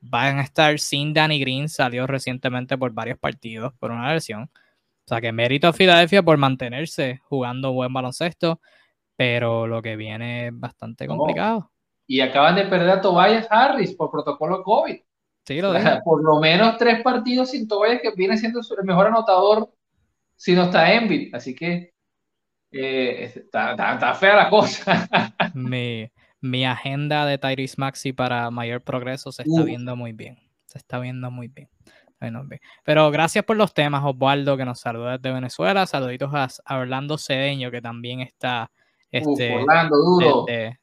van a estar sin Danny Green, salió recientemente por varios partidos por una lesión. O sea que mérito a Filadelfia por mantenerse jugando buen baloncesto, pero lo que viene es bastante complicado. Y acaban de perder a Tobias Harris por protocolo COVID. Sí, lo Por lo menos tres partidos sin Tobias, que viene siendo el mejor anotador si no está Embiid. Así que eh, está, está, fea la cosa. [LAUGHS] Mi agenda de Tyrese Maxi para mayor progreso se está viendo muy bien. Se está viendo muy bien. Pero gracias por los temas, Osvaldo, que nos saluda desde Venezuela. Saluditos a, Orlando Cedeño, que también está este,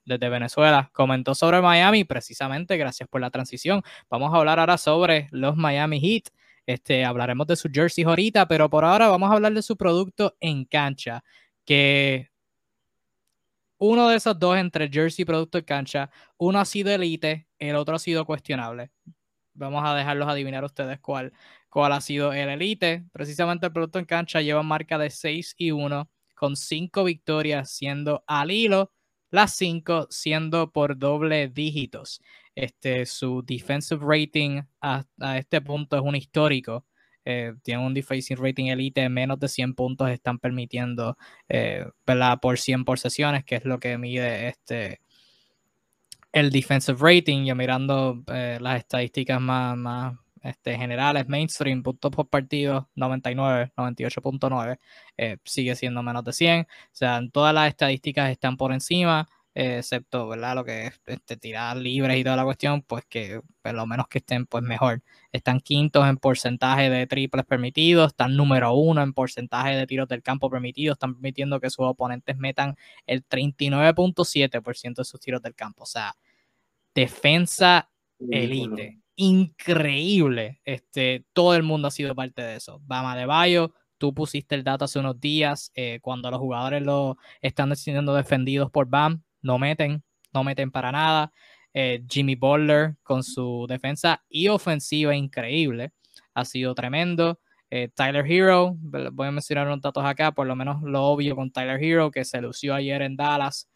Desde, Venezuela. Comentó sobre Miami, precisamente, gracias por la transición. Vamos a hablar ahora sobre los Miami Heat. Este, hablaremos de su jersey ahorita, pero por ahora vamos a hablar de su producto en cancha, que uno de esos dos entre jersey y producto de cancha, uno ha sido elite, el otro ha sido cuestionable. Vamos a dejarlos adivinar ustedes cuál, cuál ha sido el elite. Precisamente el producto en cancha lleva marca de 6 y 1, con 5 victorias siendo al hilo, las 5 siendo por doble dígitos. Este, su defensive rating a este punto es un histórico. Eh, tienen un defacing rating elite, menos de 100 puntos están permitiendo eh, por 100 por sesiones, que es lo que mide este el defensive rating, ya mirando eh, las estadísticas más este, generales, mainstream, puntos por partido, 99, 98.9, eh, sigue siendo menos de 100. O sea, todas las estadísticas están por encima, eh, excepto, ¿verdad? Lo que es este, tirar libres y toda la cuestión, pues que por lo menos que estén pues mejor. Están quintos en porcentaje de triples permitidos, están número uno en porcentaje de tiros del campo permitidos, están permitiendo que sus oponentes metan el 39.7% de sus tiros del campo. O sea, defensa elite. Increíble. Este, todo el mundo ha sido parte de eso. Bama de Bayo, tú pusiste el dato hace unos días, eh, cuando los jugadores lo están siendo defendidos por Bam, no meten, no meten para nada. Eh, Jimmy Butler con su defensa y ofensiva increíble, ha sido tremendo. Eh, Tyler Hero, voy a mencionar unos datos acá, por lo menos lo obvio con Tyler Hero, que se lució ayer en Dallas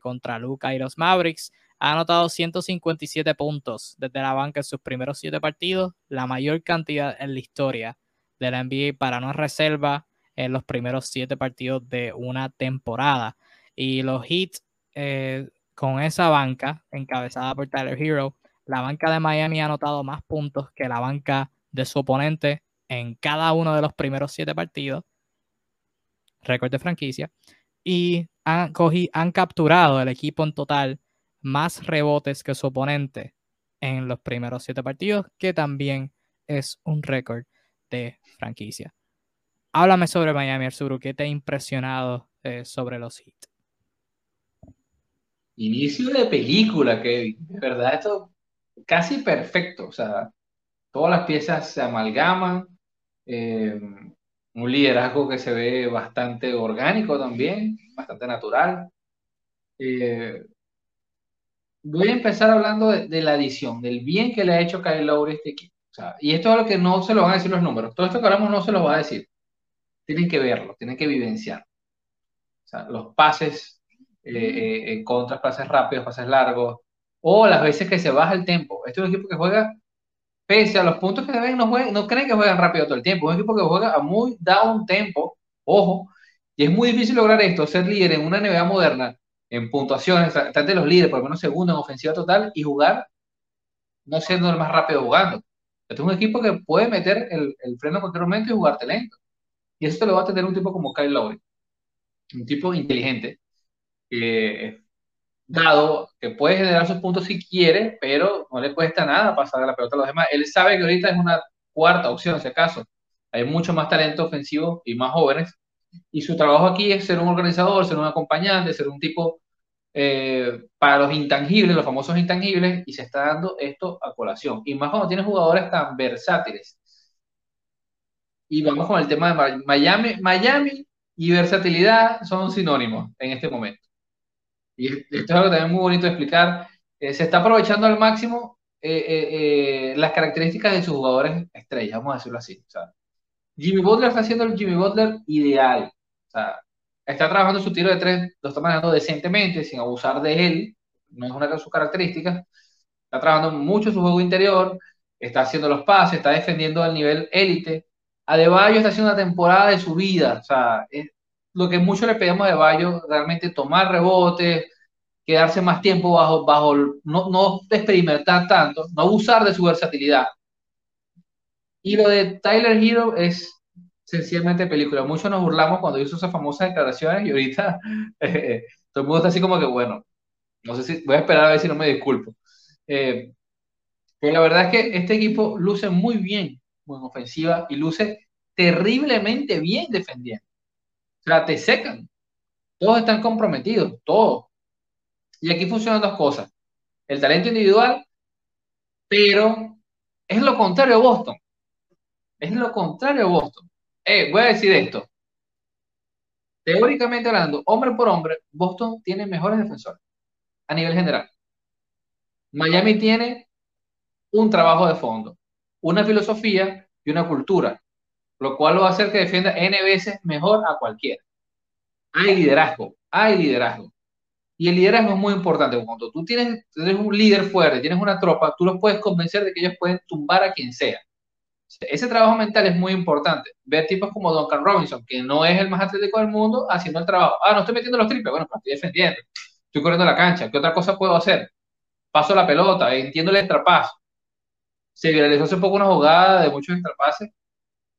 contra Luca y los Mavericks ha anotado 157 puntos desde la banca en sus primeros siete partidos, la mayor cantidad en la historia de la NBA para no reserva en los primeros siete partidos de una temporada. Y los hits eh, con esa banca, encabezada por Tyler Hero, la banca de Miami ha anotado más puntos que la banca de su oponente en cada uno de los primeros siete partidos. Récord de franquicia. Y han, han capturado el equipo en total más rebotes que su oponente en los primeros siete partidos, que también es un récord de franquicia. Háblame sobre Miami Arzuru, ¿qué te ha impresionado eh, sobre los hits? Inicio de película, Kevin. De verdad, esto casi perfecto. O sea, todas las piezas se amalgaman. Eh, un liderazgo que se ve bastante orgánico también, bastante natural. Eh, voy a empezar hablando de, la adición, del bien que le ha hecho Kyle Lowry a este equipo. y esto es lo que no se lo van a decir los números. Todo esto que hablamos no se lo va a decir. Tienen que verlo, tienen que vivenciar. O sea, los pases eh, eh, en contra, pases rápidos, pases largos, o las veces que se baja el tiempo. Este es un equipo que juega, pese a los puntos que se ven, no, no creen que juegan rápido todo el tiempo. Es un equipo que juega a muy down tempo, ojo, y es muy difícil lograr esto, ser líder en una NBA moderna en puntuaciones, estar de los líderes, por lo menos segundo en ofensiva total y jugar no siendo el más rápido jugando. Este es un equipo que puede meter el, freno en cualquier momento y jugarte lento. Y eso te lo va a tener un tipo como Kyle Lowry. Un tipo inteligente, dado que puede generar sus puntos si quiere, pero no le cuesta nada pasar la pelota a los demás. Él sabe que ahorita es una cuarta opción, si acaso. Hay mucho más talento ofensivo y más jóvenes y su trabajo aquí es ser un organizador, ser un acompañante, ser un tipo eh, para los intangibles, los famosos intangibles, y se está dando esto a colación. Y más cuando tienes jugadores tan versátiles. Y vamos con el tema de Miami. Miami y versatilidad son sinónimos en este momento. Y esto es algo también muy bonito de explicar. Eh, se está aprovechando al máximo eh, las características de sus jugadores estrellas, vamos a decirlo así. O sea, Jimmy Butler está haciendo el Jimmy Butler ideal. O sea, está trabajando su tiro de tres, lo está manejando decentemente, sin abusar de él, no es una de sus características. Está trabajando mucho su juego interior, está haciendo los pases, está defendiendo al nivel élite. Adebayo está haciendo una temporada de su vida. O sea, lo que mucho le pedimos a Adebayo, realmente tomar rebotes, quedarse más tiempo bajo, bajo no, no experimentar tanto, no abusar de su versatilidad. Y lo de Tyler Hero es sencillamente película. Muchos nos burlamos cuando hizo esas famosas declaraciones y ahorita [LAUGHS] eh, todo el mundo está así como que, bueno, no sé si voy a esperar a ver si no me disculpo. Eh, pero la verdad es que este equipo luce muy bien en ofensiva y luce terriblemente bien defendiendo. O sea, te secan. Todos están comprometidos, todos. Y aquí funcionan dos cosas. El talento individual, pero es lo contrario a Boston. Es lo contrario a Boston. Eh, voy a decir esto. Teóricamente hablando, hombre por hombre, Boston tiene mejores defensores a nivel general. Miami tiene un trabajo de fondo, una filosofía y una cultura, lo cual lo va a hacer que defienda N veces mejor a cualquiera. Hay liderazgo, hay liderazgo. Y el liderazgo es muy importante. Cuando tú tienes, tienes un líder fuerte, tienes una tropa, tú los puedes convencer de que ellos pueden tumbar a quien sea. Ese trabajo mental es muy importante. Ver tipos como Duncan Robinson, que no es el más atlético del mundo, haciendo el trabajo. Ah, no estoy metiendo los triples. Bueno, pues estoy defendiendo. Estoy corriendo la cancha. ¿Qué otra cosa puedo hacer? Paso la pelota, entiendo el extrapaso. Se viralizó hace poco una jugada de muchos extrapases,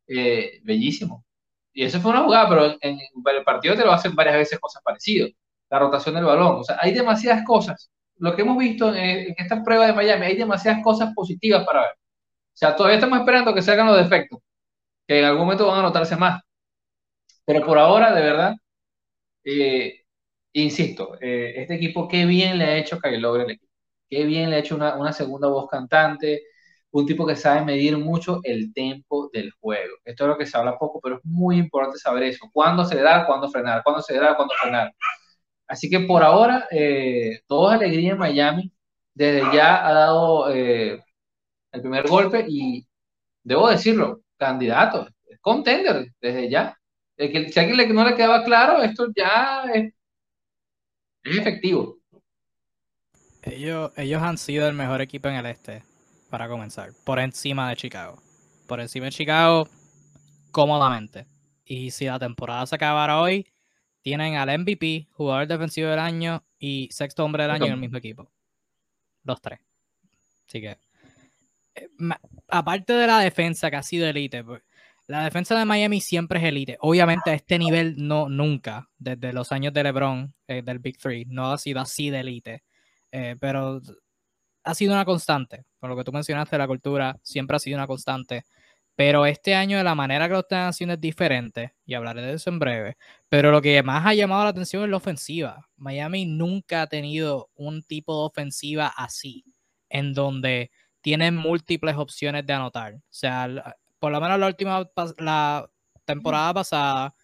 eh, bellísimo. Y eso fue una jugada, pero en, el partido te lo hacen varias veces cosas parecidas. La rotación del balón, o sea, hay demasiadas cosas. Lo que hemos visto en, esta prueba de Miami, hay demasiadas cosas positivas para ver. Sea, todavía estamos esperando que salgan los defectos, que en algún momento van a notarse más. Pero por ahora, de verdad, eh, insisto, eh, este equipo, qué bien le ha hecho Kyle Lowry al equipo. Qué bien le ha hecho una, segunda voz cantante, un tipo que sabe medir mucho el tempo del juego. Esto es lo que se habla poco, pero es muy importante saber eso. Cuándo se le da, cuándo frenar, cuándo se le da, cuándo frenar. Así que por ahora, eh, todo alegría en Miami. Desde ya ha dado eh, el primer golpe y debo decirlo, candidato, es contender desde ya. que, si a alguien no le quedaba claro, esto ya es, es efectivo. Ellos, ellos han sido el mejor equipo en el este para comenzar, por encima de Chicago. Por encima de Chicago, cómodamente. Y si la temporada se acabara hoy, tienen al MVP, jugador defensivo del año y sexto hombre del año en el mismo equipo. Los tres. Así que, aparte de la defensa que ha sido elite, pues, la defensa de Miami siempre es elite. Obviamente a este nivel no, nunca, desde los años de LeBron, eh, del Big Three, no ha sido así de elite. Eh, pero ha sido una constante. Con lo que tú mencionaste, la cultura siempre ha sido una constante. Pero este año, de la manera que lo están haciendo es diferente, y hablaré de eso en breve. Pero lo que más ha llamado la atención es la ofensiva. Miami nunca ha tenido un tipo de ofensiva así, en donde tienen múltiples opciones de anotar. O sea, por lo menos la última la temporada pasada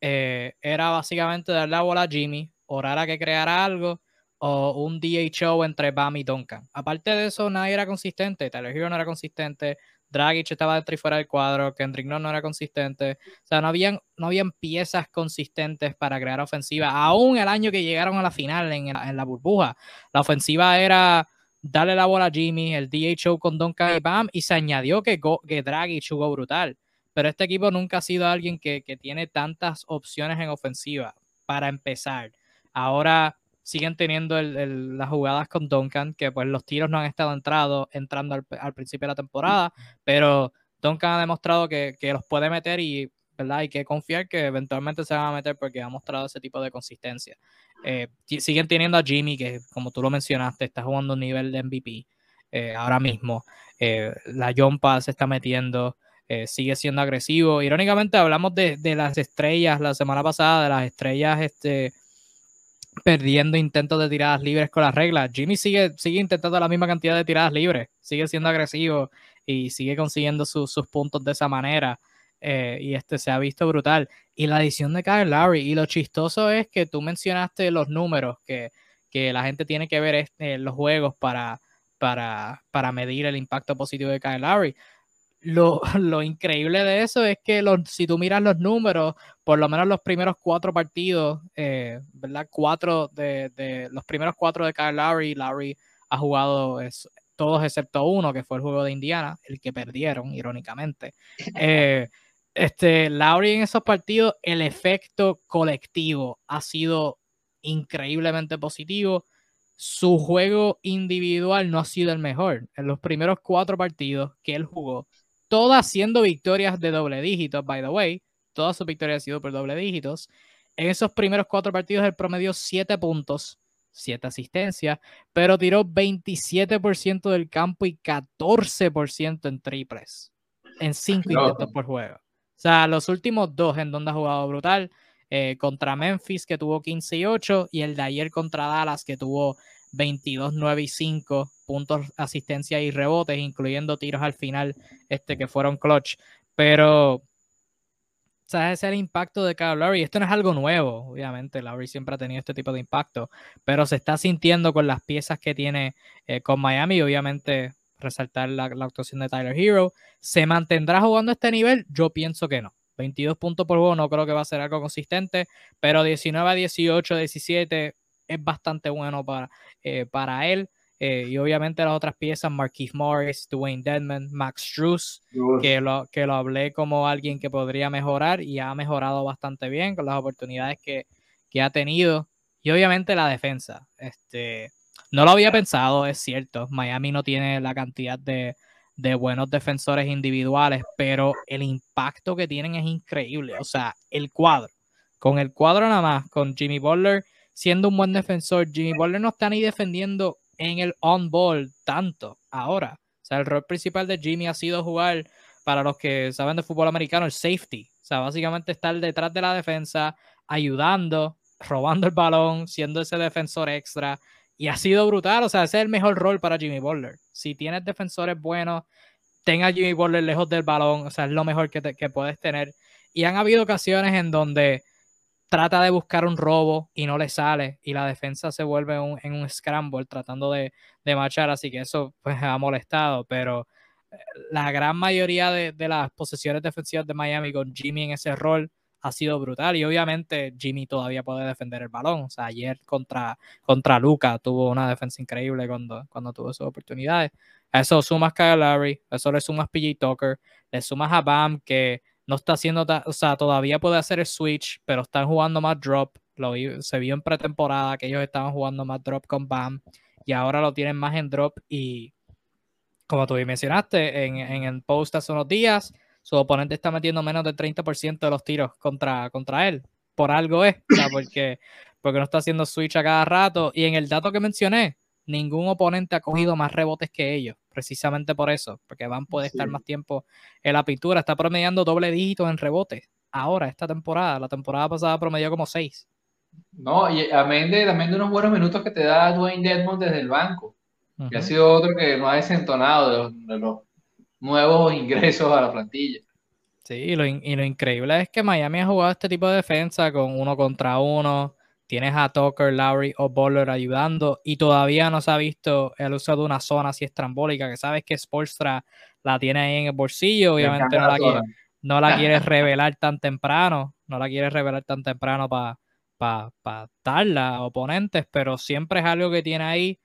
eh, era básicamente darle la bola a Jimmy, orar a que creara algo o un DHO entre Bam y Duncan. Aparte de eso, nadie era consistente. Tyler Hero no era consistente. Dragic estaba dentro y fuera del cuadro. Kendrick no, no era consistente. O sea, no habían, no habían piezas consistentes para crear ofensiva. Aún el año que llegaron a la final en, la burbuja, la ofensiva era darle la bola a Jimmy, el DHO con Duncan y Bam, y se añadió que, que Dragic jugó brutal. Pero este equipo nunca ha sido alguien que, que tiene tantas opciones en ofensiva para empezar. Ahora siguen teniendo las jugadas con Duncan, que pues los tiros no han estado entrado, entrando al, principio de la temporada, pero Duncan ha demostrado que, los puede meter y ¿verdad? hay que confiar que eventualmente se van a meter porque ha mostrado ese tipo de consistencia. Eh, siguen teniendo a Jimmy, que como tú lo mencionaste, está jugando un nivel de MVP eh, ahora mismo. Eh, la Jompa se está metiendo. sigue siendo agresivo. Irónicamente, hablamos de, las estrellas la semana pasada, de las estrellas este, perdiendo intentos de tiradas libres con las reglas. Jimmy sigue, sigue intentando la misma cantidad de tiradas libres, sigue siendo agresivo y sigue consiguiendo sus puntos de esa manera. Eh, y este se ha visto brutal. Y la edición de Kyle Lowry. Y lo chistoso es que tú mencionaste los números que, que la gente tiene que ver este, los juegos para, para, para medir el impacto positivo de Kyle Lowry. Lo, [LAUGHS] increíble de eso es que si tú miras los números, por lo menos los primeros cuatro partidos, eh, ¿verdad? Cuatro de, los primeros cuatro de Kyle Lowry, Lowry ha jugado todos excepto uno, que fue el juego de Indiana, el que perdieron, irónicamente. [LAUGHS] Eh, este, Lowry en esos partidos, el efecto colectivo ha sido increíblemente positivo. Su juego individual no ha sido el mejor. En los primeros cuatro partidos que él jugó, todas siendo victorias de doble dígitos, by the way. Todas sus victorias han sido por doble dígitos. En esos primeros cuatro partidos, el promedio 7 puntos, 7 asistencias, pero tiró 27% del campo y 14% en triples, en 5 intentos por juego. O sea, los últimos dos en donde ha jugado brutal, eh, contra Memphis, que tuvo 15 y 8, y el de ayer contra Dallas, que tuvo 22, 9 y 5 puntos, asistencia y rebotes, incluyendo tiros al final este, que fueron clutch. Pero, ¿sabes? Ese es el impacto de Kyle Lowry. Esto no es algo nuevo, obviamente. Lowry siempre ha tenido este tipo de impacto, pero se está sintiendo con las piezas que tiene eh, con Miami. obviamente, resaltar la, la, actuación de Tyler Hero. ¿Se mantendrá jugando a este nivel? Yo pienso que no. 22 puntos por juego no creo que va a ser algo consistente, pero 19 a 18, 17 es bastante bueno para, eh, para él. Eh, y obviamente las otras piezas, Marquise Morris, Dwayne Dedman, Max Struz, que lo, que lo hablé como alguien que podría mejorar y ha mejorado bastante bien con las oportunidades que, que ha tenido. Y obviamente la defensa. Este, no lo había pensado, es cierto. Miami no tiene la cantidad de, de buenos defensores individuales, pero el impacto que tienen es increíble. O sea, el cuadro, con el cuadro nada más, con Jimmy Butler siendo un buen defensor, Jimmy Butler no está ni defendiendo en el on-ball tanto ahora. O sea, el rol principal de Jimmy ha sido jugar, para los que saben de fútbol americano, el safety. O sea, básicamente estar detrás de la defensa, ayudando, robando el balón, siendo ese defensor extra. Y ha sido brutal. O sea, es el mejor rol para Jimmy Butler. Si tienes defensores buenos, tenga a Jimmy Butler lejos del balón. O sea, es lo mejor que, que puedes tener. Y han habido ocasiones en donde trata de buscar un robo y no le sale y la defensa se vuelve en un scramble tratando de, de marchar, así que eso pues ha molestado, pero eh, la gran mayoría de, las posesiones defensivas de Miami con Jimmy en ese rol ha sido brutal y obviamente Jimmy todavía puede defender el balón, o sea, ayer contra, contra Luca tuvo una defensa increíble cuando, cuando tuvo sus oportunidades. A eso sumas Kyle a eso le sumas PJ Tucker, le sumas a Bam que no está haciendo, o sea, todavía puede hacer el switch, pero están jugando más drop. Lo se vio en pretemporada que ellos estaban jugando más drop con BAM y ahora lo tienen más en drop y como tú mencionaste en, en el post hace unos días, su oponente está metiendo menos del 30% de los tiros contra, contra él. Por algo es, o sea, porque, porque no está haciendo switch a cada rato. Y en el dato que mencioné, ningún oponente ha cogido más rebotes que ellos, precisamente por eso, porque Van puede estar más tiempo en la pintura, está promediando doble dígito en rebotes. Ahora, esta temporada, la temporada pasada promedió como seis. No, y amén de, de unos buenos minutos que te da Dwayne Dedmon desde el banco, que ha sido otro que no ha desentonado de los, nuevos [LAUGHS] ingresos a la plantilla. Sí, y lo, y lo increíble es que Miami ha jugado este tipo de defensa con uno contra uno, tienes a Tucker, Lowry o Bowler ayudando y todavía no se ha visto el uso de una zona así estrambólica, que sabes que Sportstra la tiene ahí en el bolsillo, obviamente no la, quiere, no la quieres revelar tan temprano, no la quieres revelar tan temprano para pa, darla a oponentes, pero siempre es algo que tiene ahí.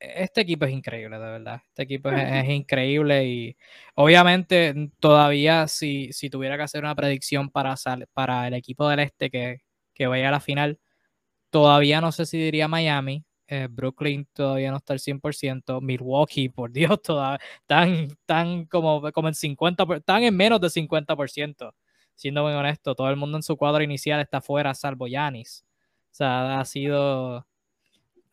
Este equipo es increíble, de verdad. Este equipo es, increíble y obviamente todavía si, si tuviera que hacer una predicción para, para el equipo del este que, que vaya a la final. Todavía no sé si diría Miami. Eh, Brooklyn todavía no está al 100%. Milwaukee, [LAUGHS] por Dios, todavía están, tan como, como en 50%, están en menos de 50%. Siendo muy honesto, todo el mundo en su cuadro inicial está fuera, salvo Yanis. O sea, ha sido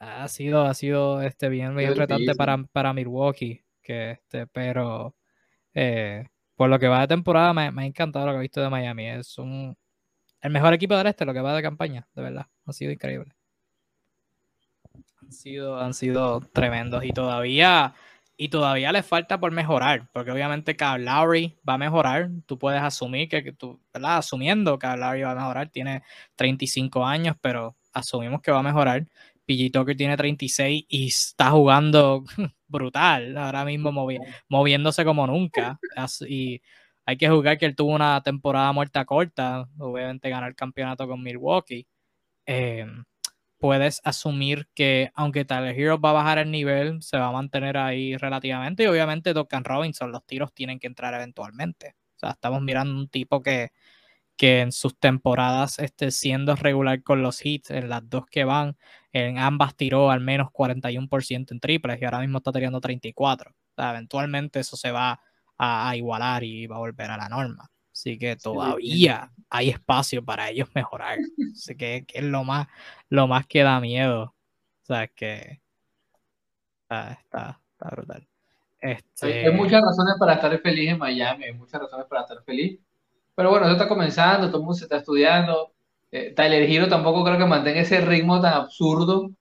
ha sido, ha sido este, bien, bien retante para, para Milwaukee. Que este, pero eh, por lo que va de temporada, me, me, ha encantado lo que he visto de Miami. Es un, el mejor equipo del este, lo que va de campaña, de verdad. Ha sido increíble. Han sido, han sido tremendos y todavía, y todavía les falta por mejorar, porque obviamente Kyle Lowry va a mejorar. Tú puedes asumir que, tú, ¿verdad? Asumiendo que Kyle Lowry va a mejorar, tiene 35 años, pero asumimos que va a mejorar. PG Tucker tiene 36 y está jugando [LAUGHS] brutal, ahora mismo moviéndose como nunca. Y hay que jugar que él tuvo una temporada muerta corta, obviamente ganar el campeonato con Milwaukee. Em, puedes asumir que aunque Tyler Hero va a bajar el nivel, se va a mantener ahí relativamente. Y obviamente Duncan Robinson, los tiros tienen que entrar eventualmente. O sea, estamos mirando un tipo que, que en sus temporadas esté siendo regular con los hits, en las dos que van, en ambas tiró al menos 41% en triples y ahora mismo está teniendo 34%. O sea, eventualmente eso se va a, igualar y va a volver a la norma. Así que todavía hay espacio para ellos mejorar. Así que, es lo más, lo más que da miedo. O sea, es que está, está, brutal. Este... Hay muchas razones para estar feliz en Miami, hay muchas razones para estar feliz. Pero bueno, eso está comenzando, todo el mundo se está estudiando. Eh, Tyler Hero tampoco creo que mantenga ese ritmo tan absurdo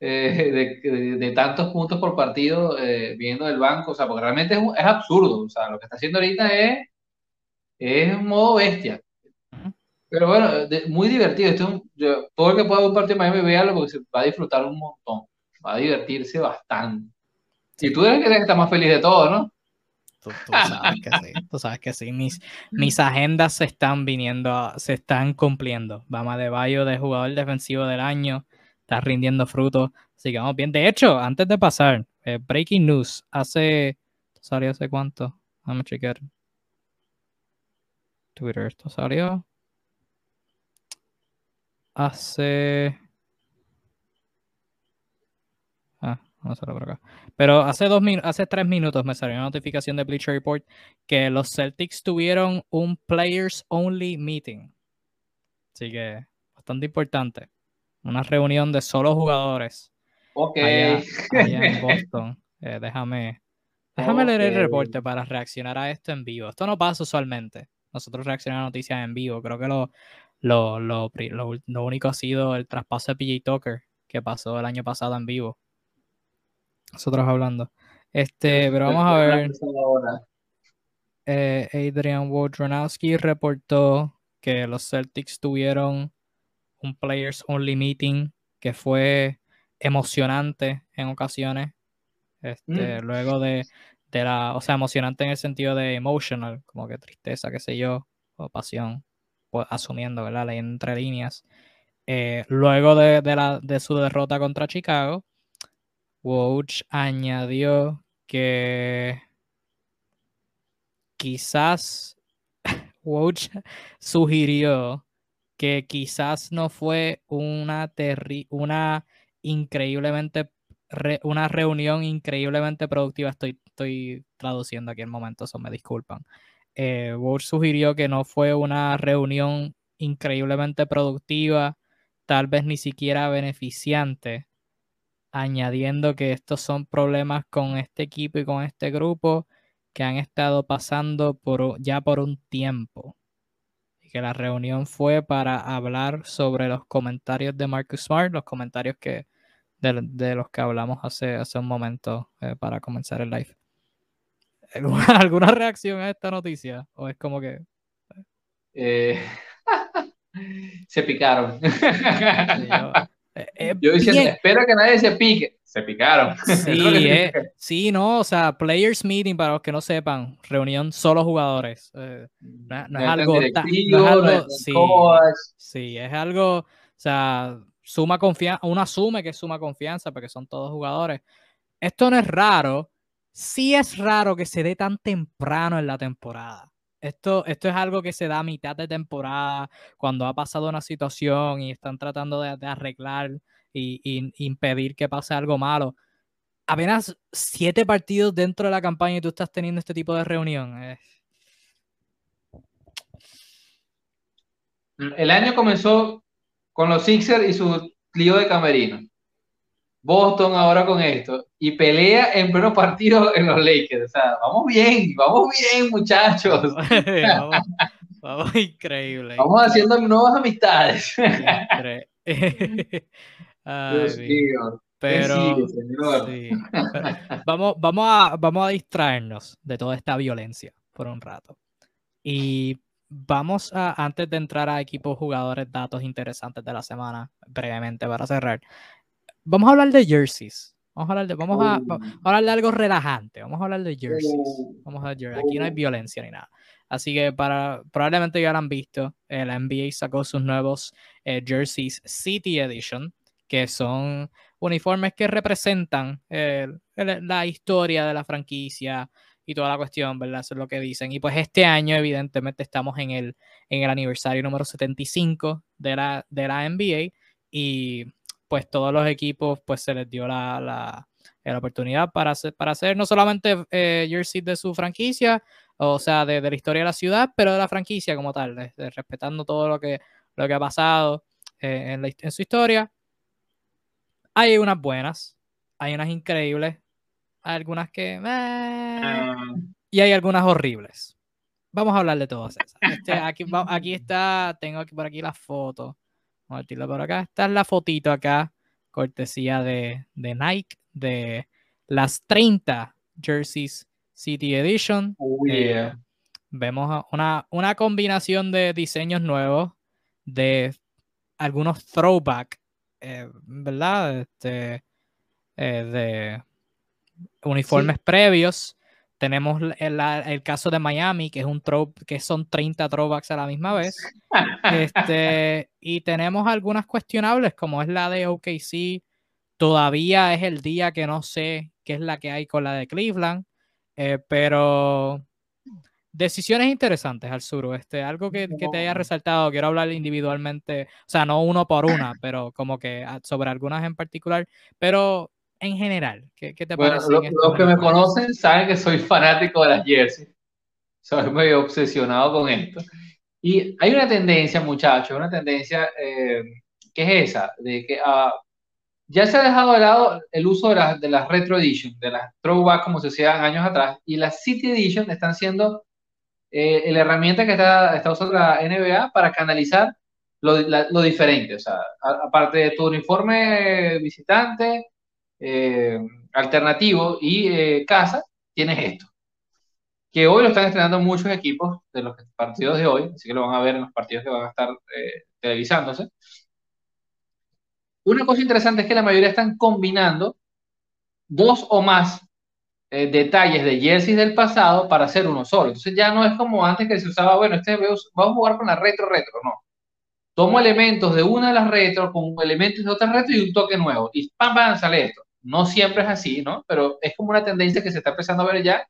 eh, de, tantos puntos por partido eh, viendo el banco, o sea, porque realmente es, es, absurdo, o sea, lo que está haciendo ahorita es, es un modo bestia. Pero bueno, muy divertido. Esto todo el que pueda ver un partido de Miami, véalo porque se va a disfrutar un montón, va a divertirse bastante. Si tú eres que está más feliz de todo, ¿no? Tú, sabes que sí, tú sabes que sí. Mis, mis agendas se están viniendo, se están cumpliendo. Vamos de Bayo de jugador defensivo del año está rindiendo frutos. Así que vamos bien. De hecho, antes de pasar, eh, Breaking News, hace. ¿Salió hace cuánto? Vamos a chequear. Twitter, esto salió. Hace. Ah, Vamos a hacerlo por acá. Pero hace, dos hace tres minutos me salió una notificación de Bleacher Report que los Celtics tuvieron un Players Only Meeting. Así que bastante importante. Una reunión de solo jugadores. Ok. Allá, en [LAUGHS] Boston. Eh, déjame déjame leer el reporte para reaccionar a esto en vivo. Esto no pasa usualmente. Nosotros reaccionamos a noticias en vivo. Creo que lo, lo, lo, lo, único ha sido el traspaso de PJ Tucker que pasó el año pasado en vivo. Nosotros hablando. Este, pero vamos a ver. Eh, Adrian Wojnarowski reportó que los Celtics tuvieron un Players Only Meeting que fue emocionante en ocasiones. Este, mm. Luego de, de, la, o sea, emocionante en el sentido de emotional, como que tristeza, qué sé yo, o pasión, pues, asumiendo, ¿verdad? Leyendo entre líneas. Eh, luego de, de, la, de su derrota contra Chicago, Woj añadió que quizás [LAUGHS] Woj sugirió que quizás no fue una, una increíblemente una reunión increíblemente productiva. Estoy, estoy traduciendo aquí el momento, eso me disculpan. Eh, sugirió que no fue una reunión increíblemente productiva, tal vez ni siquiera beneficiante, añadiendo que estos son problemas con este equipo y con este grupo que han estado pasando por, ya por un tiempo. Y que la reunión fue para hablar sobre los comentarios de Marcus Smart, los comentarios que, de, los que hablamos hace, hace un momento eh, para comenzar el live. [LAUGHS] ¿Alguna, reacción a esta noticia? ¿O es como que.? Eh, [LAUGHS] se picaron. [LAUGHS] Eh, yo, diciendo, espero que nadie se pique. Se picaron. Sí, [LAUGHS] sí, no, o sea, Players Meeting, para los que no sepan, reunión solo jugadores. no, es algo. sí, es algo. O sea, suma confianza, uno asume que es suma confianza porque son todos jugadores. Esto no es raro, sí es raro que se dé tan temprano en la temporada. Esto, esto es algo que se da a mitad de temporada, cuando ha pasado una situación y están tratando de, arreglar y, impedir que pase algo malo. Apenas siete partidos dentro de la campaña y tú estás teniendo este tipo de reunión. El año comenzó con los Sixers y su lío de camerino. Boston ahora con esto y pelea en pleno partido en los Lakers. O sea, vamos bien, vamos bien, muchachos. [LAUGHS] vamos, increíble. Vamos haciendo nuevas amistades. [LAUGHS] [LAUGHS] Dios mío. Pero, vamos, vamos, a, vamos a distraernos de toda esta violencia por un rato. Y vamos a, antes de entrar a equipos jugadores, datos interesantes de la semana, brevemente para cerrar, vamos a hablar de jerseys. Vamos a hablar de, vamos a, oh. hablar de algo relajante. Vamos a hablar de jerseys. Vamos a Aquí no hay violencia ni nada. Así que para, probablemente ya lo han visto. El NBA sacó sus nuevos eh, jerseys City Edition, que son uniformes que representan la historia de la franquicia, y toda la cuestión, ¿verdad? Eso es lo que dicen. Y pues este año, evidentemente, estamos en el, en el aniversario número 75 de la, de la NBA y pues todos los equipos pues se les dio la, la, la oportunidad para hacer, para hacer no solamente eh, jersey de su franquicia, o sea, de, de, la historia de la ciudad, pero de la franquicia como tal, respetando todo lo que, lo que ha pasado eh, en, en su historia. Hay unas buenas, hay unas increíbles, algunas que... Eh, ah. y hay algunas horribles. Vamos a hablar de todas esas. Este, aquí, aquí está, tengo aquí por aquí la foto. Vamos a tirarla por acá. Esta es la fotito acá, cortesía de, de Nike, de las 30 jerseys City Edition. Oh, eh, vemos una, una combinación de diseños nuevos, de algunos throwback, eh, ¿verdad? Este, de uniformes previos. Tenemos el, caso de Miami, que es un que son 30 throwbacks a la misma vez. [LAUGHS] Este, y tenemos algunas cuestionables, como es la de OKC. Todavía es el día que no sé qué es la que hay con la de Cleveland. Eh, pero decisiones interesantes al sur este algo que, que, te haya resaltado, quiero hablar individualmente, o sea, no uno por una, pero como que sobre algunas en particular, pero en general? ¿Qué, qué te bueno, parece? los que me conocen saben que soy [LAUGHS] fanático de las jerseys. Soy medio obsesionado con esto. Y hay una tendencia, muchachos, una tendencia eh, que es esa, de que uh, ya se ha dejado de lado el uso de, las de las Retro Edition, de las Throwback como se hacían años atrás, y las City Edition están siendo eh, la herramienta que está, está usando la NBA para canalizar lo, lo diferente. O sea, aparte de tu uniforme visitante, eh, alternativo y eh, casa, tienes esto. Que hoy lo están estrenando muchos equipos de los partidos de hoy, así que lo van a ver en los partidos que van a estar televisándose. Una cosa interesante es que la mayoría están combinando dos o más eh, detalles de jerseys del pasado para hacer uno solo. Entonces ya no es como antes que se usaba, bueno, este vamos a jugar con la retro retro, no. Tomo elementos de una de las retro con elementos de otra retro y un toque nuevo. Y pam, pam, sale esto. No siempre es así, ¿no? Pero es como una tendencia que se está empezando a ver ya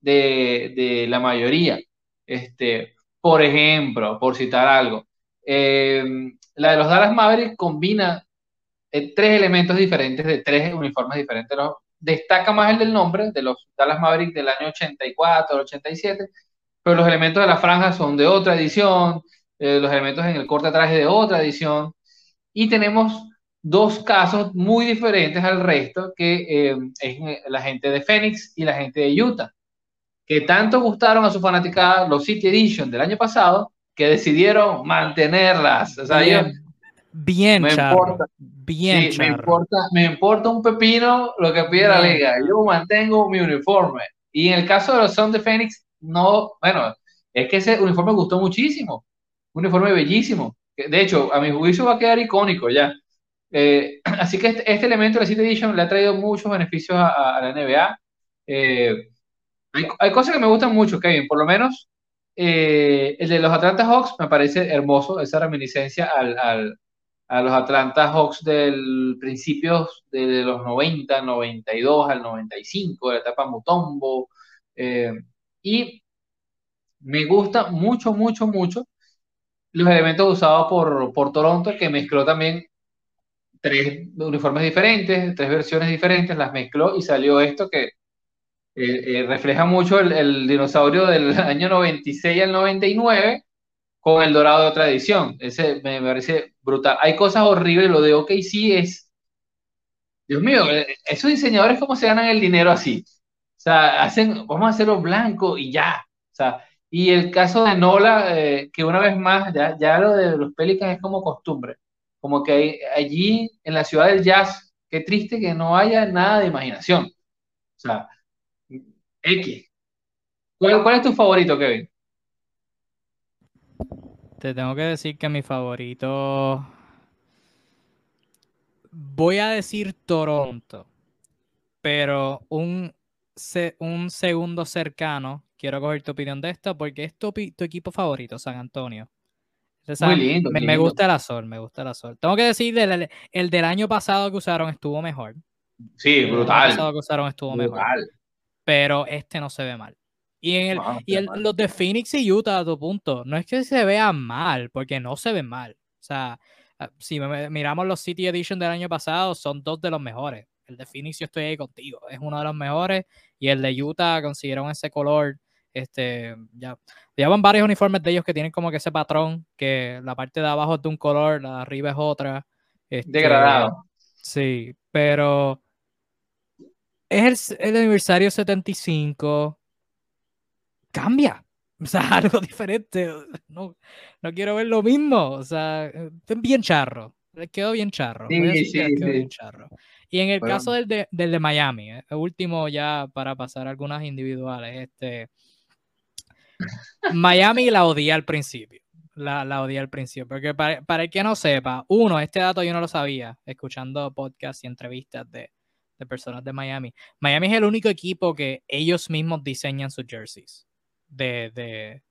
de, de la mayoría. Este, por ejemplo, por citar algo, eh, la de los Dallas Mavericks combina eh, tres elementos diferentes de tres uniformes diferentes. Destaca más el del nombre, de los Dallas Mavericks del año 84, 87, pero los elementos de la franja son de otra edición, eh, los elementos en el corte atrás de otra edición, y tenemos dos casos muy diferentes al resto, que eh, es la gente de Phoenix y la gente de Utah, que tanto gustaron a su fanaticada los City Edition del año pasado, que decidieron mantenerlas. O sea, Bien, me importa, bien, me importa, me importa un pepino lo que pide la liga. Yo mantengo mi uniforme. Y en el caso de los Son de Phoenix, no, bueno, es que ese uniforme gustó muchísimo. Un uniforme bellísimo. De hecho, a mi juicio va a quedar icónico ya. Eh, [CLEARS THROAT] así que este, este, elemento de la City Edition le ha traído muchos beneficios a, la NBA. Eh, hay, hay, cosas que me gustan mucho, Kevin. Por lo menos eh, el de los Atlanta Hawks me parece hermoso, esa reminiscencia al, al a los Atlanta Hawks del principio de los 90, 92 al 95, de la etapa Mutombo. Eh, y me gusta mucho, mucho, mucho los elementos usados por, por Toronto, que mezcló también tres uniformes diferentes, tres versiones diferentes, las mezcló y salió esto que eh, eh, refleja mucho el, dinosaurio del [LAUGHS] año 96 al 99 con el dorado de otra edición. Ese me parece brutal. Hay cosas horribles, lo de OK sí es. Dios mío, eh, esos diseñadores, ¿cómo se ganan el dinero así? O sea, hacen, vamos a hacerlo blanco y ya. O sea, y el caso de Nola, que una vez más, ya, ya lo de los Pelicans es como costumbre. Como que allí en la ciudad del jazz, qué triste que no haya nada de imaginación. O sea, X. ¿Cuál, cuál es tu favorito, Kevin? Te tengo que decir que mi favorito. Voy a decir Toronto, pero un, un segundo cercano. Quiero coger tu opinión de esto porque es tu, equipo favorito, San Antonio. Muy lindo, me, gusta el azul, me gusta el azul. Tengo que decir, el, el, del año pasado que usaron estuvo mejor. Sí, brutal. El pasado que usaron estuvo mejor. Pero este no se ve mal. Y, en el, y los de Phoenix y Utah, a tu punto, no es que se vean mal, porque no se ven mal. O sea, ah, si miramos los City Edition del año pasado, son dos de los mejores. El de Phoenix yo estoy ahí contigo, es uno de los mejores. Y el de Utah consiguieron ese color. Este, ya, llevan varios uniformes de ellos que tienen como que ese patrón, que la parte de abajo es de un color, la de arriba es otra. Este, Degradado. Sí, pero es el, el aniversario 75 cambia. [LAUGHS] O sea, algo diferente. No, no quiero ver lo mismo. O sea, bien charro. Le quedó bien charro. Sí, sí, bien charro. Y en el caso del de, del de Miami, eh, el último ya para pasar algunas individuales, este Miami la odié al principio. La, la odié al principio. Porque para, para, el que no sepa, uno, este dato yo no lo sabía, escuchando podcasts y entrevistas de, de personas de Miami. Miami es el único equipo que ellos mismos diseñan sus jerseys de,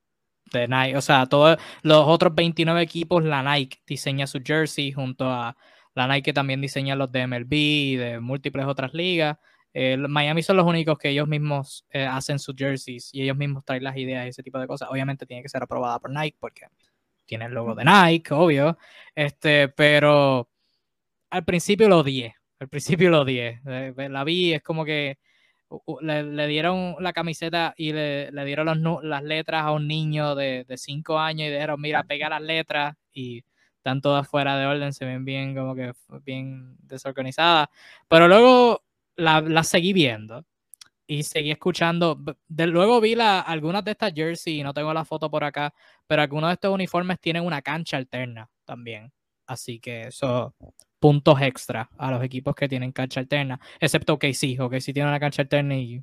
de, Nike. O sea, todos los otros 29 equipos, la Nike diseña su jersey junto a la Nike también diseña los de MLB y de múltiples otras ligas. Miami son los únicos que ellos mismos eh, hacen sus jerseys y ellos mismos traen las ideas y ese tipo de cosas. Obviamente tiene que ser aprobada por Nike porque tiene el logo de Nike, obvio. Este, pero al principio lo odié Al principio lo odié. La vi, es como que le, dieron la camiseta y le, dieron las letras a un niño de 5 años y dijeron, mira, pega las letras y están todas fuera de orden, se ven bien como que bien desorganizadas. Pero luego la seguí viendo y seguí escuchando. De, luego vi la, algunas de estas jerseys, y no tengo la foto por acá, pero algunos de estos uniformes tienen una cancha alterna también. Así que eso, puntos extra a los equipos que tienen cancha alterna, excepto OKC. OKC tiene una cancha alterna y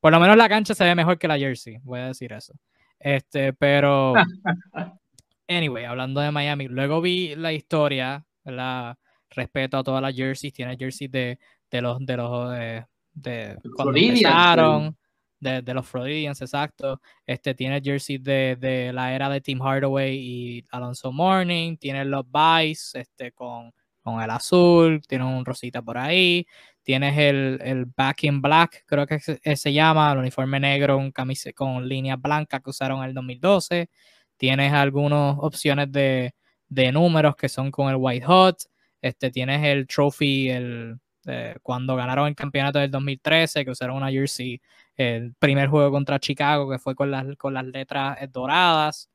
por lo menos la cancha se ve mejor que la jersey, voy a decir eso. Este, pero, [LAUGHS] anyway, hablando de Miami, luego vi la historia, la respeto a todas las jerseys, tiene jerseys de, de los, de los, eh, de, cuando empezaron, de, de, los Floridians, exacto. Este tiene jersey de, de, la era de Tim Hardaway y Alonso Morning, tiene los Vice este, con, con el azul, tiene un rosita por ahí, tienes el, el Back in Black, creo que se, llama, el uniforme negro con, camisa, con línea blanca que usaron en el 2012. Tienes algunas opciones de, de números que son con el White Hot. Este, tienes el trophy, el, cuando ganaron el campeonato del 2013, que usaron una jersey, el primer juego contra Chicago, que fue con las, con las letras doradas.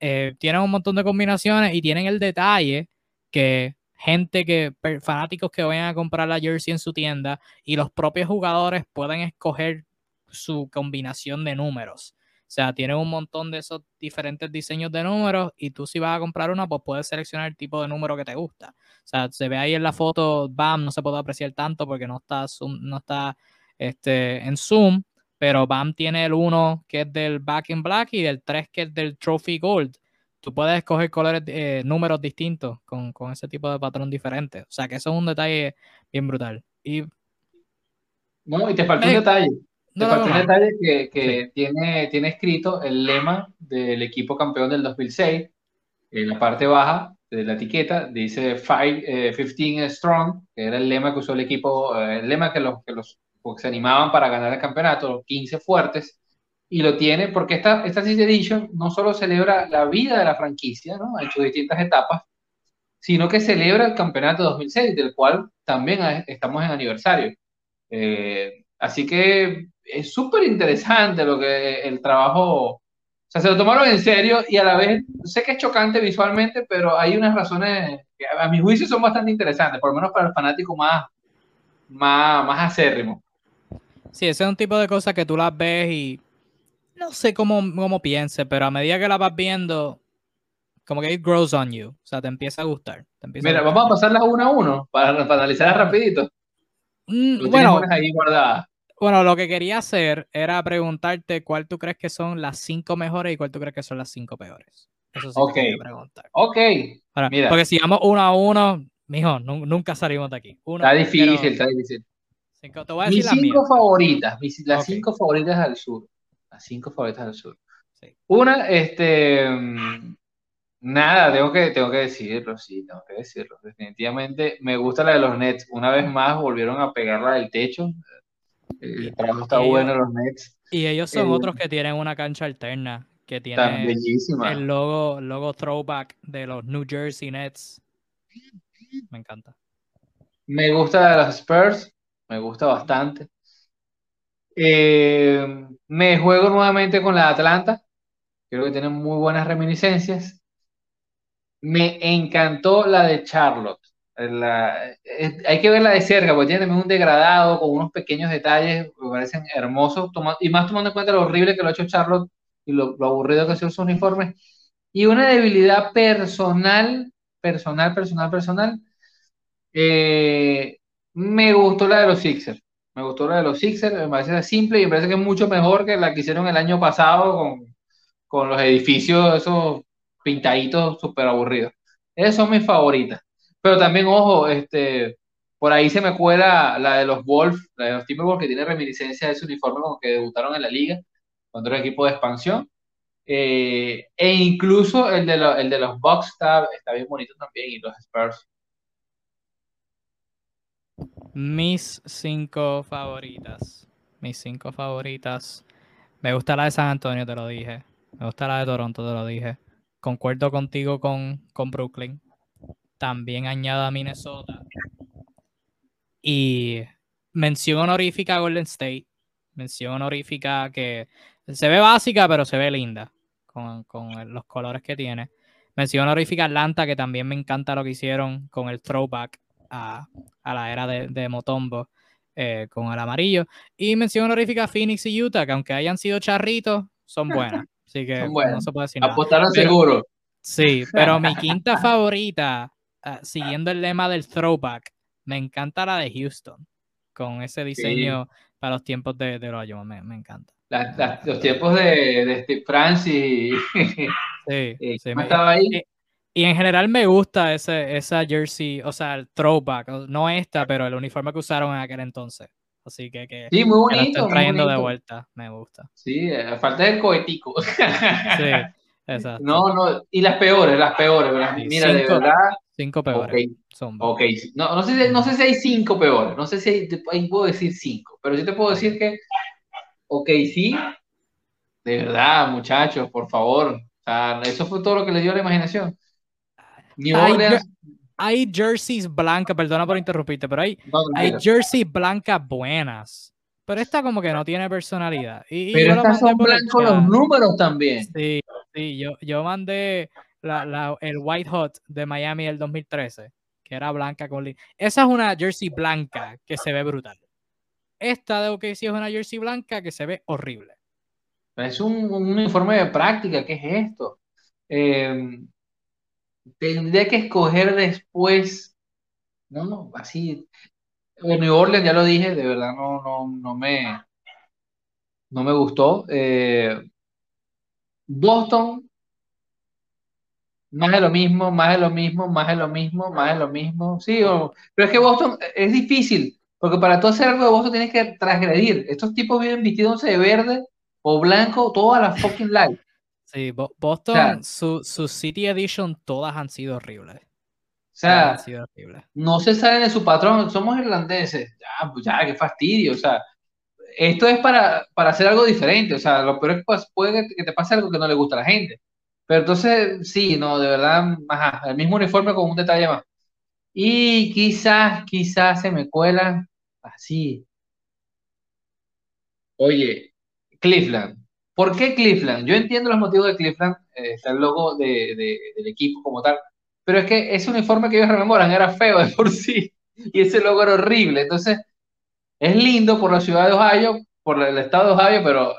Eh, tienen un montón de combinaciones y tienen el detalle que gente que, fanáticos que vayan a comprar la jersey en su tienda y los propios jugadores pueden escoger su combinación de números. O sea, tienen un montón de esos diferentes diseños de números y tú si vas a comprar una, pues puedes seleccionar el tipo de número que te gusta. O sea, se ve ahí en la foto, BAM no se puede apreciar tanto porque no está, no está este, en zoom, pero BAM tiene el 1 que es del Back in Black y el 3 que es del Trophy Gold. Tú puedes escoger colores, eh, números distintos con, con, ese tipo de patrón diferente. O sea, que eso es un detalle bien brutal. Y, no, y te falta un detalle. Te falta un detalle que, que tiene, tiene escrito el lema del equipo campeón del 2006. En la parte baja de la etiqueta dice 15 eh, Strong, que era el lema que usó el equipo, eh, el lema que los, que los se animaban para ganar el campeonato, los 15 fuertes. Y lo tiene porque esta, esta Six Edition no solo celebra la vida de la franquicia, ¿no? en sus distintas etapas, sino que celebra el campeonato 2006, del cual también estamos en aniversario. Eh, así que es súper interesante lo que el trabajo, o sea, se lo tomaron en serio y a la vez, sé que es chocante visualmente, pero hay unas razones que a mi juicio son bastante interesantes, por lo menos para el fanático más, más, más acérrimo. Sí, ese es un tipo de cosas que tú las ves y no sé cómo, cómo piense, pero a medida que la vas viendo, como que it grows on you, o sea, te empieza a gustar. Mira, vamos a pasarlas uno a uno para, para analizarlas rapidito. Mm, bueno, ahí guardadas. Bueno, lo que quería hacer era preguntarte cuál tú crees que son las cinco mejores y cuál tú crees que son las cinco peores. Eso sí okay. preguntar. Ok. Mira. Porque si vamos uno a uno, mijo, nunca salimos de aquí. está difícil, está difícil. Cinco, te voy a decir mis cinco favoritas, mis, las cinco favoritas al sur. Las cinco favoritas al sur. Sí. Una, este, mm, nada, tengo que, tengo que decirlo, sí, tengo que decirlo. Definitivamente me gusta la de los Nets. Una vez más volvieron a pegarla del techo. El trabajo está bueno los Nets. Y ellos son otros que tienen una cancha alterna, que tiene el logo, logo throwback de los New Jersey Nets. Me encanta. Me gusta de los Spurs, me gusta bastante. Eh, me juego nuevamente con la Atlanta. Creo que tienen muy buenas reminiscencias. Me encantó la de Charlotte hay que verla de cerca, porque tiene un degradado con unos pequeños detalles que me parecen hermosos, y más tomando en cuenta lo horrible que lo ha hecho Charlotte y lo, aburrido que ha sido su uniforme. Y una debilidad personal, personal, personal, personal. Eh, me gustó la de los Sixers. Me gustó la de los Sixers, me parece simple y me parece que es mucho mejor que la que hicieron el año pasado con, con los edificios, esos pintaditos súper aburridos. Esas son mis favoritas. Pero también, ojo, este, por ahí se me cuela la de los Wolves, la de los Timberwolves, que tiene reminiscencia de ese uniforme como que debutaron en la liga, contra el equipo de expansión. Eh, e incluso el de, el de los Bucks está, está bien bonito también, y los Spurs. Mis cinco favoritas. Mis cinco favoritas. Me gusta la de San Antonio, te lo dije. Me gusta la de Toronto, te lo dije. Concuerdo contigo con, con Brooklyn. También añado a Minnesota. Y mención honorífica a Golden State. Mención honorífica que se ve básica, pero se ve linda con, con los colores que tiene. Mención honorífica a Atlanta, que también me encanta lo que hicieron con el throwback a, a la era de, de Motombo eh, con el amarillo. Y mención honorífica a Phoenix y Utah, que aunque hayan sido charritos, son [LAUGHS] buenas. Así que no se puede decir nada. Apostaron seguro. Sí, pero mi quinta favorita, uh, siguiendo el lema del throwback, me encanta la de Houston, con ese diseño sí. para los tiempos de, de los me, me encanta. La, la, los tiempos de, de Steve Francis. [LAUGHS] Sí, [LAUGHS] sí me, estaba ahí. Y, y, en general me gusta ese, esa jersey, o sea, el throwback, no esta, pero el uniforme que usaron en aquel entonces. Así que, que sí, muy bonito, que están trayendo de vuelta, me gusta. Sí, falta del cohetico. Sí, [LAUGHS] exacto. No, no, y las peores, las peores, Mira, cinco, de verdad. Cinco peores. Okay. Son no, no, sé, no sé si hay cinco peores, no sé si hay, ahí puedo decir cinco, pero yo te puedo decir que, ok, sí, de verdad, muchachos, por favor. O sea, eso fue todo lo que le dio la imaginación. New Orleans. Hay, hay jerseys blancas, perdona por interrumpirte, pero hay, no, no, hay jerseys blancas buenas. Pero esta como que no tiene personalidad. Y, pero estas son blancos los números también. Sí, sí, yo, yo mandé la, la, el White Hot de Miami del 2013, que era blanca con... Esa es una jersey blanca que se ve brutal. Esta de OKC es una jersey blanca que se ve horrible. Es un, un uniforme de práctica, ¿qué es esto? Eh, tendría que escoger después, no, no, así, New Orleans, ya lo dije, de verdad no, no, no me, no me gustó. Eh, Boston, más de lo mismo, más de lo mismo, más de lo mismo, más de lo mismo. Sí, o, pero es que Boston es difícil, porque para tú hacer algo de Boston tienes que transgredir. Estos tipos viven vestidos de verde o blanco toda la fucking life. Sí, Boston, o sea, su, su City Edition, todas han sido horribles. O sea, sido horribles. no se salen de su patrón, somos irlandeses. Ya, pues ya, qué fastidio. O sea, esto es para, para hacer algo diferente. O sea, lo peor es que puede que te pase algo que no le gusta a la gente. Pero entonces, sí, no, de verdad, ajá, el mismo uniforme con un detalle más. Y quizás, quizás se me cuela así. Oye, Cleveland. ¿Por qué Cleveland? Yo entiendo los motivos de Cleveland, eh, está el logo de, de, del equipo como tal, pero es que ese uniforme que ellos rememoran era feo de por sí [LAUGHS] y ese logo era horrible. Entonces, es lindo por la ciudad de Ohio, por el estado de Ohio, pero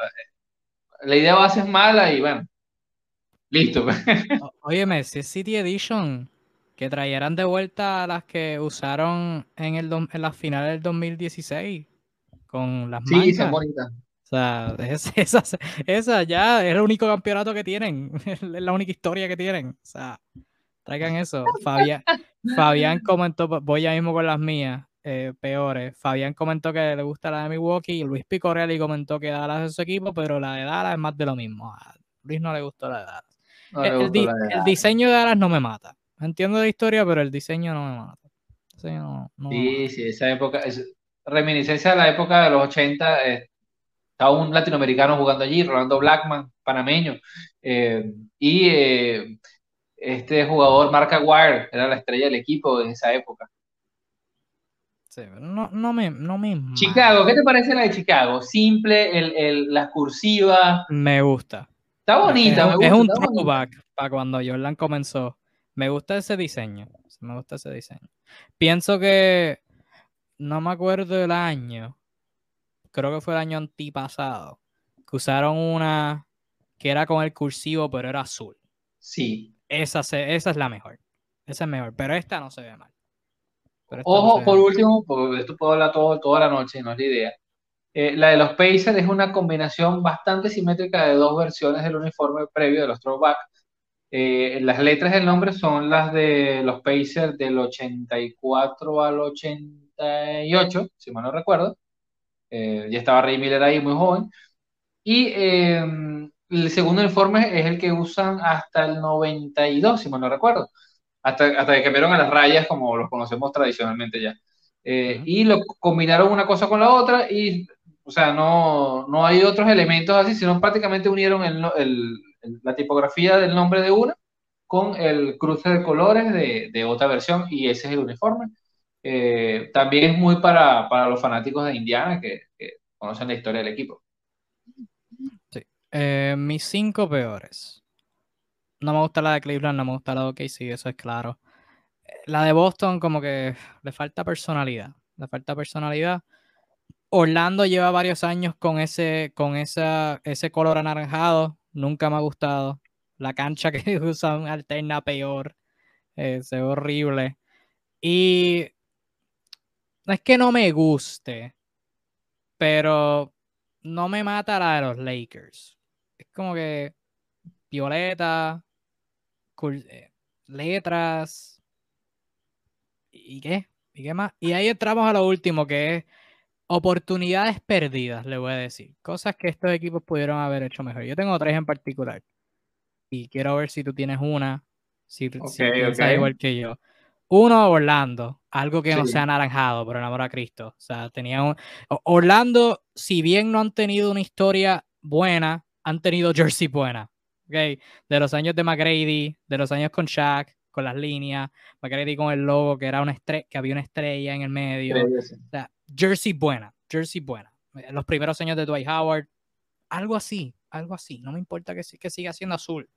la idea base es mala y bueno, listo. Óyeme, si es City Edition, que trajeran de vuelta las que usaron en, el, en las finales del 2016 con las sí, mangas. son bonitas. O sea, [LAUGHS] es, esa, esa ya es el único campeonato que tienen, [LAUGHS] es la única historia que tienen. O sea, traigan eso. Fabián, Fabián comentó, voy ya mismo con las mías, eh, peores. Fabián comentó que le gusta la de Milwaukee y Luis Picorelli comentó que Dallas es su equipo, pero la de Dallas es más de lo mismo. A Luis no le gustó la de Dallas. No el, el, di, la de Dallas. el, diseño de Dallas no me mata. Entiendo la historia, pero el diseño no me mata. No, no sí, me mata. sí, esa época, es reminiscencia de la época de los 80. Eh, estaba un latinoamericano jugando allí, Rolando Blackman, panameño, eh, y eh, este jugador, Mark Aguirre, era la estrella del equipo en esa época. Sí, no, no, me, no me Chicago, ¿qué te parece la de Chicago? Simple, el, el, las cursivas. Me gusta. Está bonita, es, me gusta. Es un throwback para cuando Jordan comenzó. Me gusta ese diseño. Me gusta ese diseño. Pienso que no me acuerdo del año. Creo que fue el año antipasado. Que usaron una que era con el cursivo, pero era azul. Sí. Esa, se, esa es la mejor. Esa es mejor. Pero esta no se ve mal. Ojo, no por último, porque esto puedo hablar todo, toda la noche, no es la idea. Eh, la de los Pacers es una combinación bastante simétrica de dos versiones del uniforme previo de los throwback. Eh, las letras del nombre son las de los Pacers del 84 al 88, si mal no recuerdo. Eh, ya estaba Ray Miller ahí, muy joven. Y eh, el segundo uniforme es el que usan hasta el 92, si mal no recuerdo. Hasta, hasta que cambiaron a las rayas como los conocemos tradicionalmente ya. Eh, uh -huh. Y lo combinaron una cosa con la otra y, o sea, no, no hay otros elementos así, sino prácticamente unieron el, el, la tipografía del nombre de una con el cruce de colores de, de, otra versión y ese es el uniforme. eh, también es muy para, para, los fanáticos de Indiana que, conocen la historia del equipo. Sí. Eh, mis cinco peores. No me gusta la de Cleveland, no me gusta la de OKC, eso es claro. La de Boston como que le falta personalidad. Le falta personalidad. Orlando lleva varios años con ese, con esa, ese color anaranjado. Nunca me ha gustado. La cancha [LAUGHS] que usan alterna peor. Eh, se ve horrible. Y no es que no me guste, pero no me mata la de los Lakers. Es como que violeta, letras. ¿Y qué? ¿Y qué más? Y ahí entramos a lo último, que es oportunidades perdidas, le voy a decir. Cosas que estos equipos pudieron haber hecho mejor. Yo tengo tres en particular. Y quiero ver si tú tienes una, si, piensas igual que yo. Uno, Orlando. Algo que no sea anaranjado, por el amor a Cristo. O sea, tenía un... Orlando, si bien no han tenido una historia buena, han tenido jersey buena. ¿Okay? De los años de McGrady, de los años con Shaq, con las líneas, McGrady con el logo, que era una estrella, que había una estrella en el medio. O sea, jersey buena, jersey buena. Los primeros años de Dwight Howard, algo así, algo así. No me importa que, que siga siendo azul.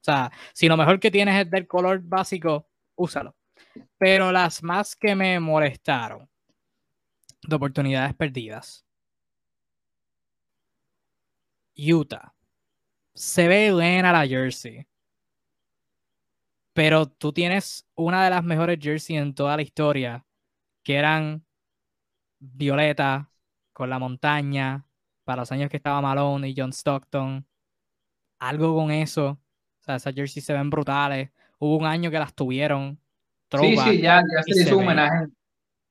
O sea, si lo mejor que tienes es del color básico, úsalo. Pero las más que me molestaron de oportunidades perdidas. Utah. Se ve buena la jersey. Pero tú tienes una de las mejores jerseys en toda la historia, que eran violeta, con la montaña, para los años que estaba Malone y John Stockton. Algo con eso. O sea, esas jerseys se ven brutales. Hubo un año que las tuvieron. sí, sí, ya, ya se hizo un homenaje.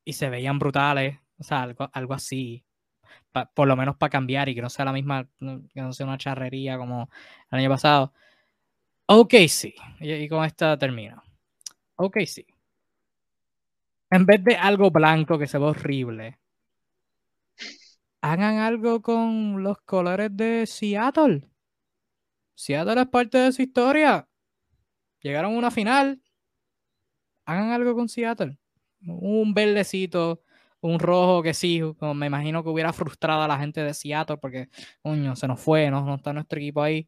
Y se veían brutales. O sea, algo, algo así. Por lo menos para cambiar y que no sea la misma, que no sea una charrería como el año pasado. Ok, sí. Y, y con esta termino. Ok, sí en vez de algo blanco que se ve horrible, hagan algo con los colores de Seattle. Seattle es parte de su historia. Llegaron a una final. Hagan algo con Seattle. Un verdecito, un rojo que sí, me imagino que hubiera frustrado a la gente de Seattle porque, coño, se nos fue, no, no está nuestro equipo ahí.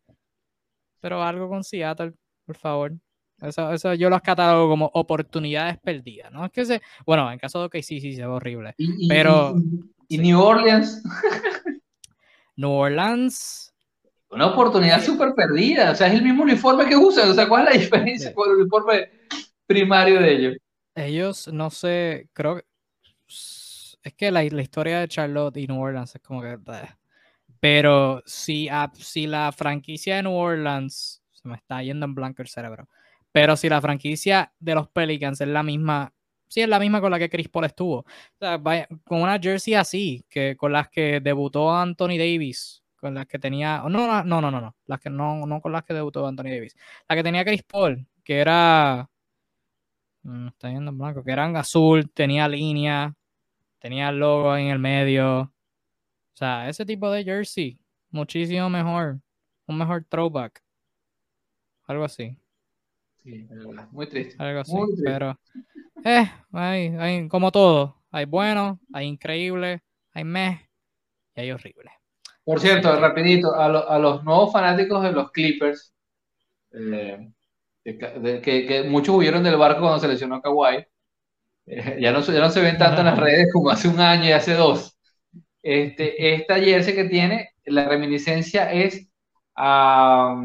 Pero algo con Seattle, por favor. Eso, eso yo los catalogo como oportunidades perdidas, ¿no? Es que se, bueno, en caso de que sí, sí, se ve horrible. pero. ¿Y, New Orleans? New Orleans. Una oportunidad súper perdida. O sea, es el mismo uniforme que usan. O sea, ¿cuál es la diferencia con el uniforme primario de ellos? Ellos, no sé, creo que. Es que la, la historia de Charlotte y New Orleans es como que. Pero si, si la franquicia de New Orleans. Se me está yendo en blanco el cerebro pero si la franquicia de los Pelicans es la misma, sí es la misma con la que Chris Paul estuvo. Con una jersey así, que con las que debutó Anthony Davis, con las que tenía, no, no, no, no, no, las que no, no con las que debutó Anthony Davis, la que tenía Chris Paul, que era, mm, está yendo en blanco, que eran azul, tenía línea, tenía el logo en el medio. O sea, ese tipo de jersey, muchísimo mejor, un mejor throwback, algo así muy triste. Algo así, pero eh, hay, como todo, hay bueno, hay increíble, hay meh y hay horrible. Por cierto, rapidito, a, los nuevos fanáticos de los Clippers, eh, que, muchos huyeron del barco cuando se lesionó Kawhi, [LAUGHS] ya, no, ya no se ven tanto en las redes como hace un año y hace dos. Este, esta jersey que tiene, la reminiscencia es a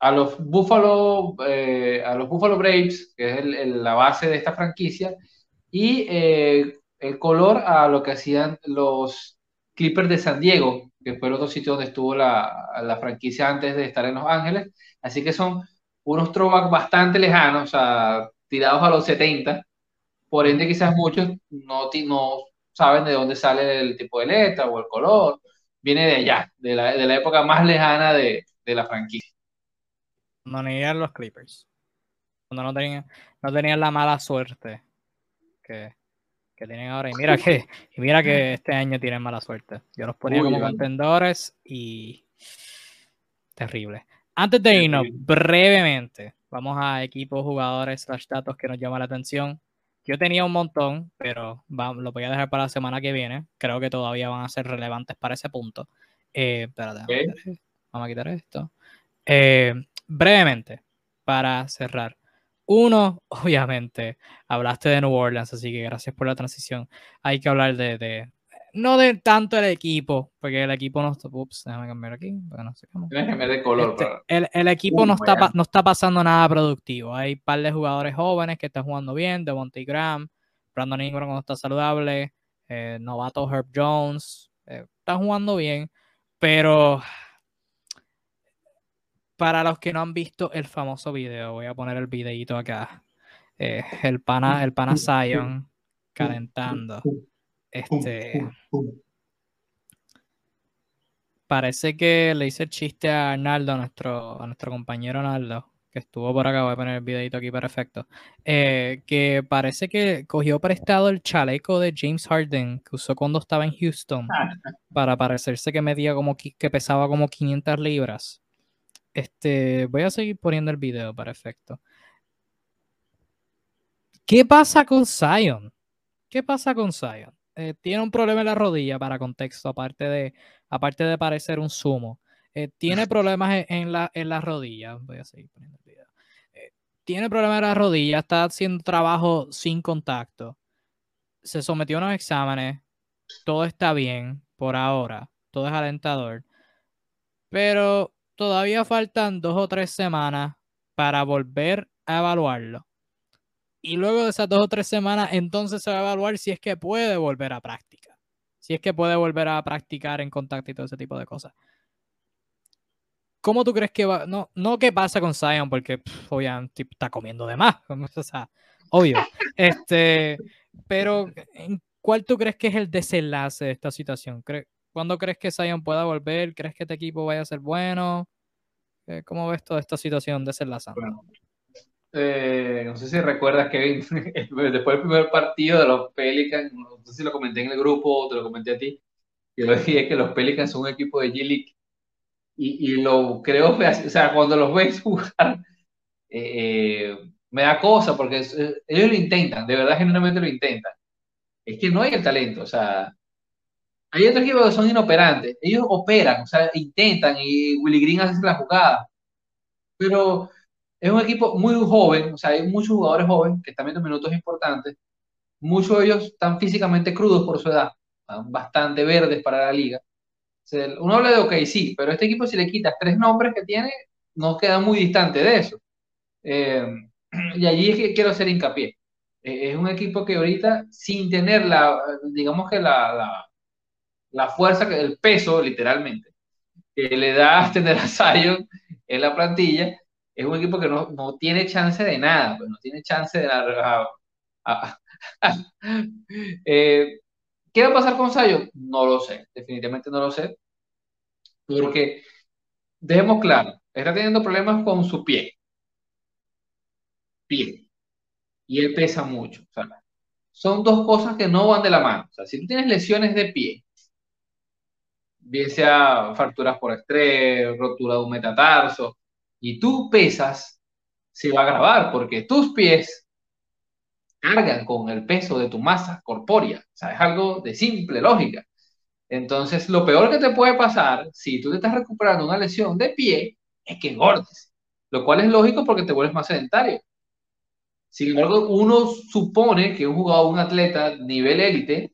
a los Buffalo, eh, a los Buffalo Braves, que es la base de esta franquicia, y eh, el color a lo que hacían los Clippers de San Diego, que fue el otro sitio donde estuvo la, la franquicia antes de estar en Los Ángeles. Así que son unos throwbacks bastante lejanos, o sea, tirados a los 70. Por ende, quizás muchos no, no saben de dónde sale el tipo de letra o el color. Viene de allá, de la, de la época más lejana de, de la franquicia no eran los Clippers. Cuando no tenían, no tenían la mala suerte que, tienen ahora. Y mira [LAUGHS] que, y mira que este año tienen mala suerte. Yo los ponía como contendores y terrible. Antes de irnos, brevemente, vamos a equipos, jugadores, slash datos que nos llaman la atención. Yo tenía un montón, pero lo voy a dejar para la semana que viene. Creo que todavía van a ser relevantes para ese punto. Eh, espérate, vamos a quitar esto. Eh, brevemente, para cerrar. Uno, obviamente, hablaste de New Orleans, así que gracias por la transición. Hay que hablar de, no de tanto el equipo, porque el equipo no está, ups, déjame cambiar aquí, no sé cómo. de color. Este, el, equipo no, está, no está pasando nada productivo. Hay un par de jugadores jóvenes que están jugando bien, de Monty Graham, Brandon Ingram cuando está saludable, eh, novato Herb Jones, eh, están jugando bien, pero para los que no han visto el famoso video, voy a poner el videito acá. Eh, el pana, el pana Zion calentando. Este. Parece que le hice el chiste a Arnaldo, a nuestro, a nuestro compañero Arnaldo, que estuvo por acá. Voy a poner el videito aquí perfecto. Eh, que parece que cogió prestado el chaleco de James Harden que usó cuando estaba en Houston ah. para parecerse que medía como que pesaba como 500 libras. Este, voy a seguir poniendo el video para efecto. ¿Qué pasa con Zion? ¿Qué pasa con Zion? Eh, tiene un problema en la rodilla, para contexto, aparte de, aparte de parecer un sumo. Eh, tiene [LAUGHS] problemas en, la, en rodilla. Voy a seguir poniendo el video. Eh, tiene problemas en la rodilla, está haciendo trabajo sin contacto. Se sometió a unos exámenes. Todo está bien por ahora. Todo es alentador. Pero todavía faltan dos o tres semanas para volver a evaluarlo. Y luego de esas dos o tres semanas, entonces se va a evaluar si es que puede volver a práctica. Si es que puede volver a practicar en contacto y todo ese tipo de cosas. ¿Cómo tú crees que va? No, no qué pasa con Zion, porque obviamente está comiendo de más. [LAUGHS] O sea, obvio. Este, pero, ¿cuál tú crees que es el desenlace de esta situación? ¿Cuándo crees que Zion pueda volver? ¿Crees que este equipo vaya a ser bueno? ¿Cómo ves toda esta situación desenlazando? Eh, no sé si recuerdas que [LAUGHS] después del primer partido de los Pelicans, no sé si lo comenté en el grupo te lo comenté a ti, yo dije que los Pelicans son un equipo de G-League y, y, lo creo, o sea, cuando los ves [LAUGHS] jugar, eh, me da cosa porque ellos lo intentan, de verdad genuinamente lo intentan. Es que no hay el talento, o sea, hay otros equipos que son inoperantes. Ellos operan, o sea, intentan y Willy Green hace la jugada. Pero es un equipo muy joven, o sea, hay muchos jugadores jóvenes que están viendo minutos importantes. Muchos de ellos están físicamente crudos por su edad, bastante verdes para la liga. uno habla de OK, sí, pero este equipo si le quitas tres nombres que tiene, no queda muy distante de eso. Eh, [CLEARS THROAT] y allí es que quiero hacer hincapié. Eh, es un equipo que ahorita, sin tener la, digamos que la la fuerza, el peso, literalmente, que le da [LAUGHS] tener a Zion en la plantilla, es un equipo que no, no tiene chance de nada, pues no tiene chance de nada. [LAUGHS] Eh, ¿Qué va a pasar con Zion? No lo sé, definitivamente no lo sé, porque dejemos claro, está teniendo problemas con su pie, pie, y él pesa mucho. son dos cosas que no van de la mano. O sea, si tú tienes lesiones de pie bien sea fracturas por estrés, rotura de un metatarso, y tú pesas, se va a agravar porque tus pies cargan con el peso de tu masa corpórea. O sea, es algo de simple lógica. Entonces, lo peor que te puede pasar si tú te estás recuperando una lesión de pie es que engordes, lo cual es lógico porque te vuelves más sedentario. Sin embargo, uno supone que un jugador, un atleta nivel élite,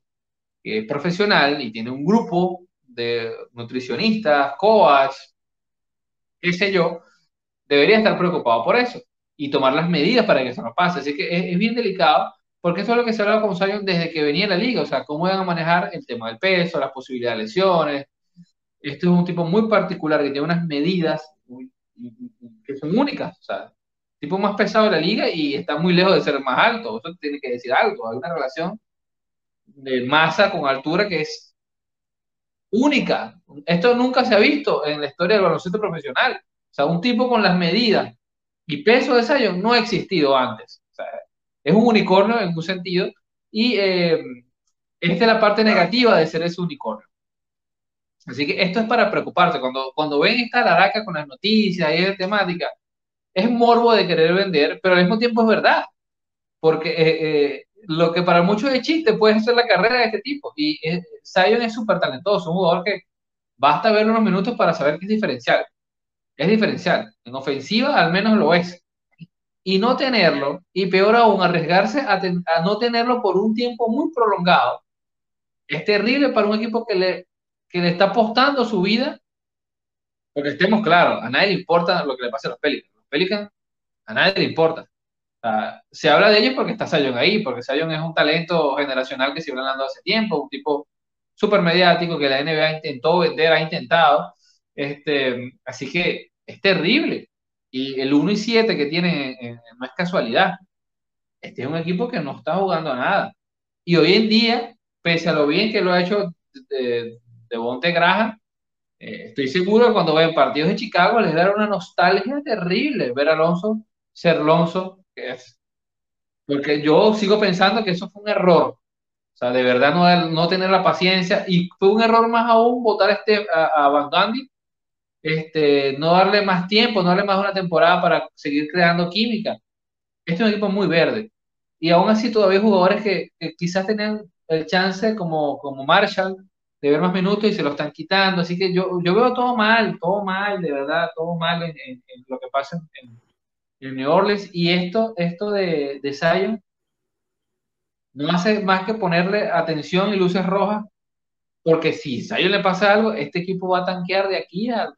que es profesional y tiene un grupo de nutricionistas, coach, qué sé yo, debería estar preocupado por eso y tomar las medidas para que eso no pase. Así que es, bien delicado porque eso es lo que se hablaba con Zion desde que venía la liga, o sea, cómo van a manejar el tema del peso, las posibilidades de lesiones. Este es un tipo muy particular que tiene unas medidas que son únicas, o sea, tipo más pesado de la liga y está muy lejos de ser más alto, eso tiene que decir algo, hay una relación de masa con altura que es única. Esto nunca se ha visto en la historia del baloncesto profesional. O sea, un tipo con las medidas y peso de Zion no ha existido antes. O sea, es un unicornio en un sentido y eh, esta es la parte negativa de ser ese unicornio. Así que esto es para preocuparse. Cuando, cuando ven esta laraca con las noticias y esa temática, es morbo de querer vender, pero al mismo tiempo es verdad. Porque eh, eh, lo que para muchos es chiste puede ser la carrera de este tipo. Y eh, Zion es súper talentoso, un jugador que basta ver unos minutos para saber que es diferencial. Es diferencial. En ofensiva al menos lo es. Y no tenerlo, y peor aún, arriesgarse a, no tenerlo por un tiempo muy prolongado, es terrible para un equipo que le, que le está apostando su vida. Porque estemos claros, a nadie le importa lo que le pase a los Pelicans. Los Pelicans, a nadie le importa se habla de ellos porque está Sayon ahí, porque Sayon es un talento generacional que se viene hablando hace tiempo, un tipo súper mediático que la NBA intentó vender, ha intentado. Este, así que es terrible. Y el 1 y 7 que tiene eh, no es casualidad. Este es un equipo que no está jugando a nada. Y hoy en día, pese a lo bien que lo ha hecho de, de Bonte Graham, eh, estoy seguro que cuando ven partidos de Chicago les dará una nostalgia terrible ver a Alonso ser Alonso es. Porque yo sigo pensando que eso fue un error. O sea, de verdad no, no tener la paciencia. Y fue un error más aún votar este, a, a Van Gundy, este, no darle más tiempo, no darle más una temporada para seguir creando química. Este es un equipo muy verde. Y aún así todavía jugadores que, quizás tenían el chance como, como Marshall de ver más minutos y se lo están quitando. Así que yo, yo veo todo mal, todo mal, de verdad, todo mal en, lo que pasa en, en New Orleans. Y esto, esto de, de Zion no hace más que ponerle atención y luces rojas, porque si Zion le pasa algo, este equipo va a tanquear de aquí a,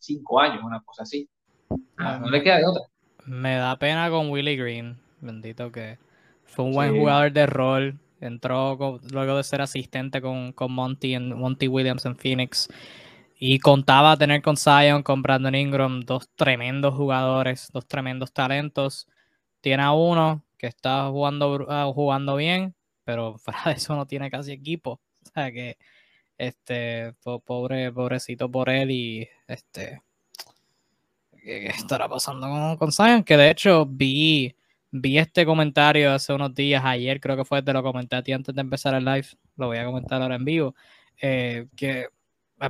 cinco años, una cosa así. Ah, no, le queda de otra. Me da pena con Willie Green, bendito que fue un buen jugador de rol. Entró luego de ser asistente con, con Monty, en, Monty Williams en Phoenix. Y contaba tener con Zion, con Brandon Ingram, dos tremendos jugadores, dos tremendos talentos. Tiene a uno que está jugando, ah, jugando bien, pero [LAUGHS] fuera de eso no tiene casi equipo. Sea que, este, pobre, pobrecito por él y este, ¿qué, estará pasando con, con Zion? Que de hecho vi, vi este comentario hace unos días, ayer creo que fue, te lo comenté a ti antes de empezar el live, lo voy a comentar ahora en vivo, eh, que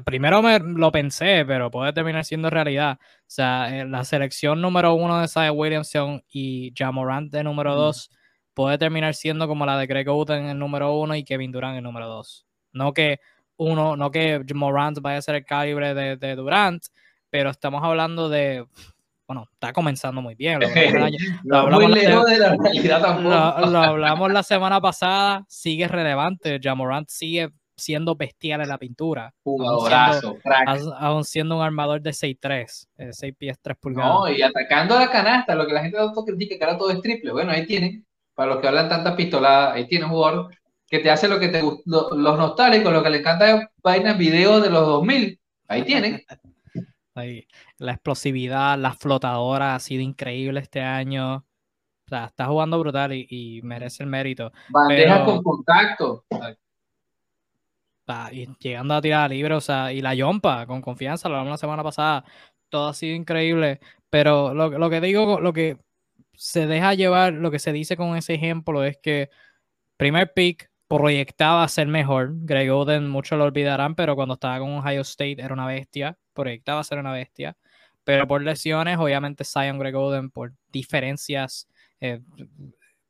primero me lo pensé, pero puede terminar siendo realidad. O sea, eh, la selección número uno de Zion Williamson y Jamorant de número dos puede terminar siendo como la de Greg Oden en el número uno y Kevin Durant en el número dos. No que uno, no que Morant vaya a ser el calibre de, Durant, pero estamos hablando de bueno, está comenzando muy bien. Lo, hablamos, la semana pasada, sigue relevante. Jamorant sigue siendo bestial en la pintura. Jugadorazo, aún siendo, un armador de 6'3, 6 eh, pies 3 pulgadas. No, y atacando la canasta, lo que la gente critica que ahora todo es triple. Bueno, ahí tienen, para los que hablan tantas pistoladas, ahí tiene un jugador que te hace lo que te los nostálgicos, lo que le encanta vainas, videos de los 2000. Ahí tienen. [LAUGHS] Ahí. La explosividad, la flotadora ha sido increíble este año. O sea, está jugando brutal y, merece el mérito. Bandeja con contacto y llegando a tirar libre, o sea, y la yompa con confianza, lo hablamos la semana pasada, todo ha sido increíble, pero lo, lo, que digo, lo que se deja llevar, lo que se dice con ese ejemplo es que primer pick proyectaba ser mejor, Greg Oden, muchos lo olvidarán, pero cuando estaba con Ohio State era una bestia, proyectaba ser una bestia, pero por lesiones, obviamente Zion Greg Oden, por diferencias, eh,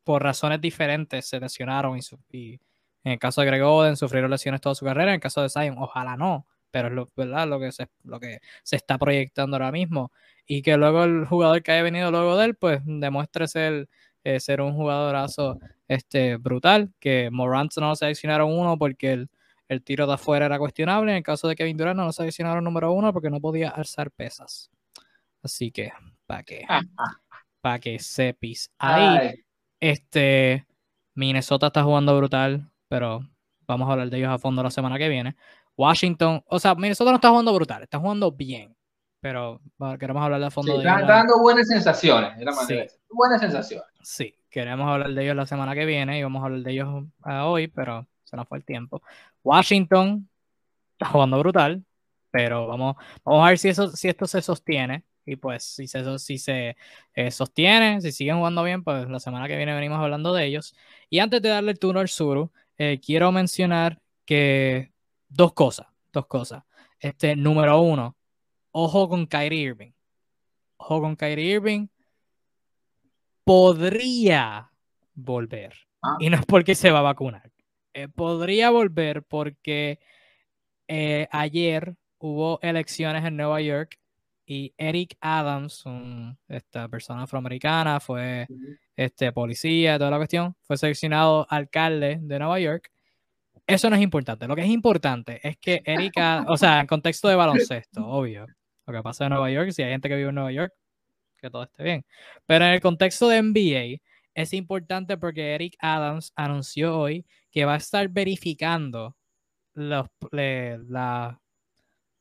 por razones diferentes, se lesionaron y, y en el caso de Greg Oden, sufrieron lesiones toda su carrera. En el caso de Zion, ojalá no, pero es lo, ¿verdad? Lo, que se, lo que se está proyectando ahora mismo. Y que luego el jugador que haya venido luego de él, pues demuestre ser, eh, ser un jugadorazo este, brutal. Que Morant no lo seleccionaron uno porque el, el, tiro de afuera era cuestionable. En el caso de Kevin Durant no lo seleccionaron número uno porque no podía alzar pesas. Así que, para que, [LAUGHS] para que sepis. Ahí, este, Minnesota está jugando brutal pero vamos a hablar de ellos a fondo la semana que viene. Washington, o sea, Minnesota no está jugando brutal, está jugando bien, pero queremos hablar de a fondo de ellos. Están dando buenas sensaciones, buenas sensaciones. Sí, queremos hablar de ellos la semana que viene y vamos a hablar de ellos hoy, pero se nos fue el tiempo. Washington está jugando brutal, pero vamos, vamos a ver si, eso, si esto se sostiene. Y pues si se, si se eh, sostiene, si siguen jugando bien, pues la semana que viene venimos hablando de ellos. Y antes de darle el turno al Suru, eh, quiero mencionar que dos cosas, dos cosas. Este, número uno, ojo con Kyrie Irving. Ojo con Kyrie Irving. Podría volver. Ah. Y no es porque se va a vacunar. Eh, podría volver porque eh, ayer hubo elecciones en Nueva York y Eric Adams, esta persona afroamericana, fue este, policía, toda la cuestión, fue seleccionado alcalde de Nueva York. Eso no es importante. Lo que es importante es que Eric, o sea, en contexto de baloncesto, obvio, lo que pasa en Nueva York, si hay gente que vive en Nueva York, que todo esté bien. Pero en el contexto de NBA, es importante porque Eric Adams anunció hoy que va a estar verificando los, la,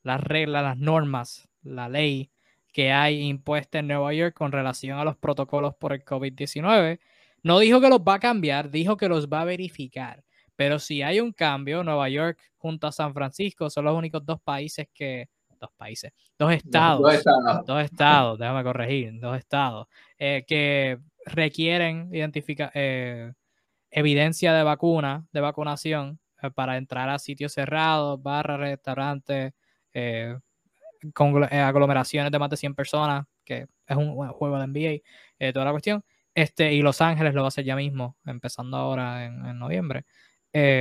las reglas, las normas, la ley que hay impuesta en Nueva York con relación a los protocolos por el COVID-19. No dijo que los va a cambiar, dijo que los va a verificar. Pero si hay un cambio, Nueva York junto a San Francisco son los únicos dos países que, dos países, dos estados, dos estados, déjame corregir, dos estados, eh, que requieren identificar eh, evidencia de vacuna, de vacunación, eh, para entrar a sitios cerrados, barras, restaurantes, con aglomeraciones de más de 100 personas, que es un, juego de NBA, toda la cuestión. Este, y Los Ángeles lo va a hacer ya mismo, empezando ahora en, noviembre,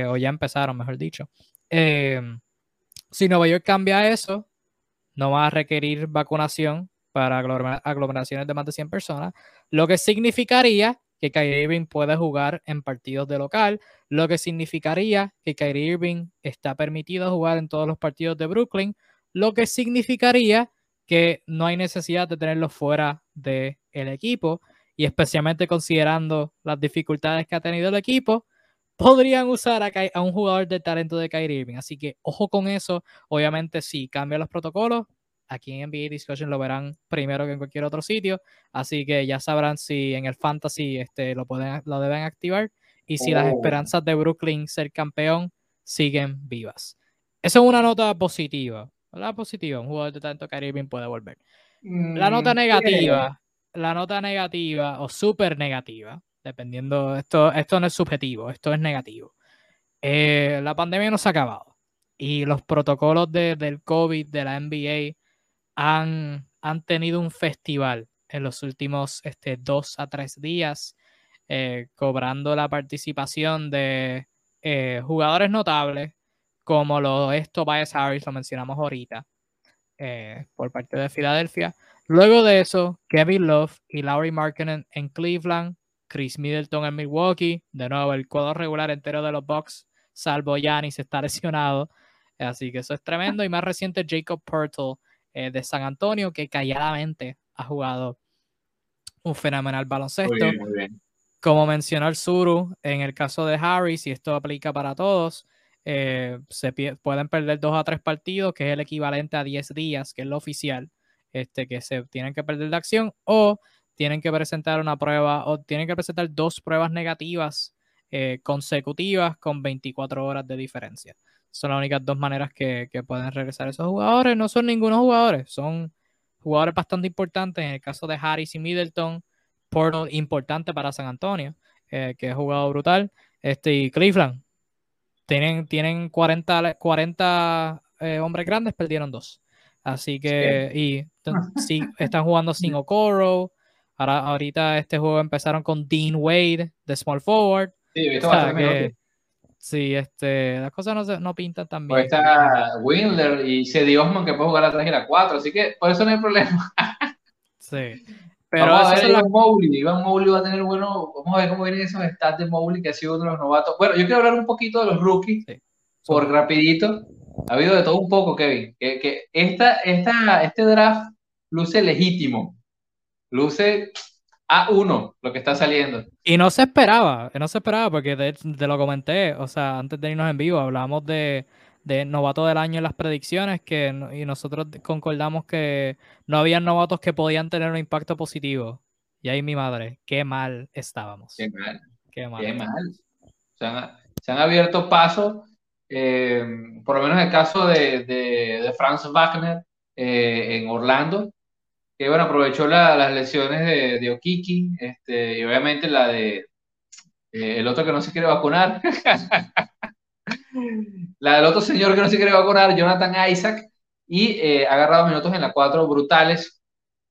o ya empezaron, mejor dicho. si Nueva York cambia eso, no va a requerir vacunación para aglomeraciones de más de 100 personas, lo que significaría que Kyrie Irving puede jugar en partidos de local, lo que significaría que Kyrie Irving está permitido jugar en todos los partidos de Brooklyn, lo que significaría que no hay necesidad de tenerlo fuera del equipo y especialmente considerando las dificultades que ha tenido el equipo, podrían usar a, un jugador de talento de Kyrie Irving. Así que ojo con eso. Obviamente, si cambian los protocolos, aquí en NBA Discussion lo verán primero que en cualquier otro sitio. Así que ya sabrán si en el Fantasy este, lo, pueden, lo deben activar y si las oh. esperanzas de Brooklyn ser campeón siguen vivas. Eso es una nota positiva. La positiva, un jugador de talento Kyrie Irving puede volver. La nota mm, negativa, la nota negativa o súper negativa dependiendo, esto, esto no es subjetivo, esto es negativo. Eh, la pandemia no se ha acabado y los protocolos del COVID de la NBA han, han tenido un festival en los últimos este, dos a tres días, eh, cobrando la participación de eh, jugadores notables como lo es Tobias Harris, lo mencionamos ahorita, por parte de Filadelfia. Luego de eso, Kevin Love y Laurie Markkinen en Cleveland, Chris Middleton en Milwaukee. De nuevo, el cuadro regular entero de los Bucks, salvo Giannis, está [LAUGHS] lesionado. Así que eso es tremendo. Y más reciente, Jacob Purtle eh, de San Antonio, que calladamente ha jugado un fenomenal baloncesto. Como mencionó el Suru, en el caso de Harris, y esto aplica para todos, eh, se pueden perder dos a tres partidos, que es el equivalente a 10 días, que es lo oficial, este, que se tienen que perder de acción, o tienen que presentar una prueba o tienen que presentar dos pruebas negativas eh, consecutivas con 24 horas de diferencia. Son las únicas dos maneras que, pueden regresar esos jugadores. No son ningunos jugadores, son jugadores bastante importantes. En el caso de Harris y Middleton, Portal importante para San Antonio, eh, que ha jugado brutal. Este, y Cleveland, tienen, tienen 40, 40 eh, hombres grandes, perdieron dos. Así que, y [LAUGHS] sí, están jugando sin Okoro, Ahora, ahorita este juego empezaron con Dean Wade de Small Forward. Sí, o sea, que, sí, este, las cosas no, no pintan tan pues bien. Pues está Windler y Cedi Osman que puede jugar a 3 y la 4, así que por eso no hay problema. [LAUGHS] sí. Pero vamos a ver, Iván Mowgli. Iván Mowgli va a tener bueno. Vamos a ver cómo vienen esos stats de Mowgli, que ha sido uno de los novatos. Bueno, yo quiero hablar un poquito de los rookies, por rapidito. Ha habido de todo un poco, Kevin. Que, que esta, esta, este draft luce legítimo luce a uno lo que está saliendo. Y no se esperaba, no se esperaba porque te, lo comenté, o sea, antes de irnos en vivo hablamos de, de novato del año en las predicciones que y nosotros concordamos que no había novatos que podían tener un impacto positivo. Y ahí mi madre, qué mal estábamos. Qué mal. Qué mal. Qué mal. Se, han, abierto pasos, eh, por lo menos en el caso de, de, Franz Wagner eh, en Orlando, que bueno, aprovechó las lesiones de, Okiki, este, y obviamente la de eh, el otro que no se quiere vacunar, [LAUGHS] la del otro señor que no se quiere vacunar, Jonathan Isaac, y eh, ha agarrado minutos en la cuatro brutales.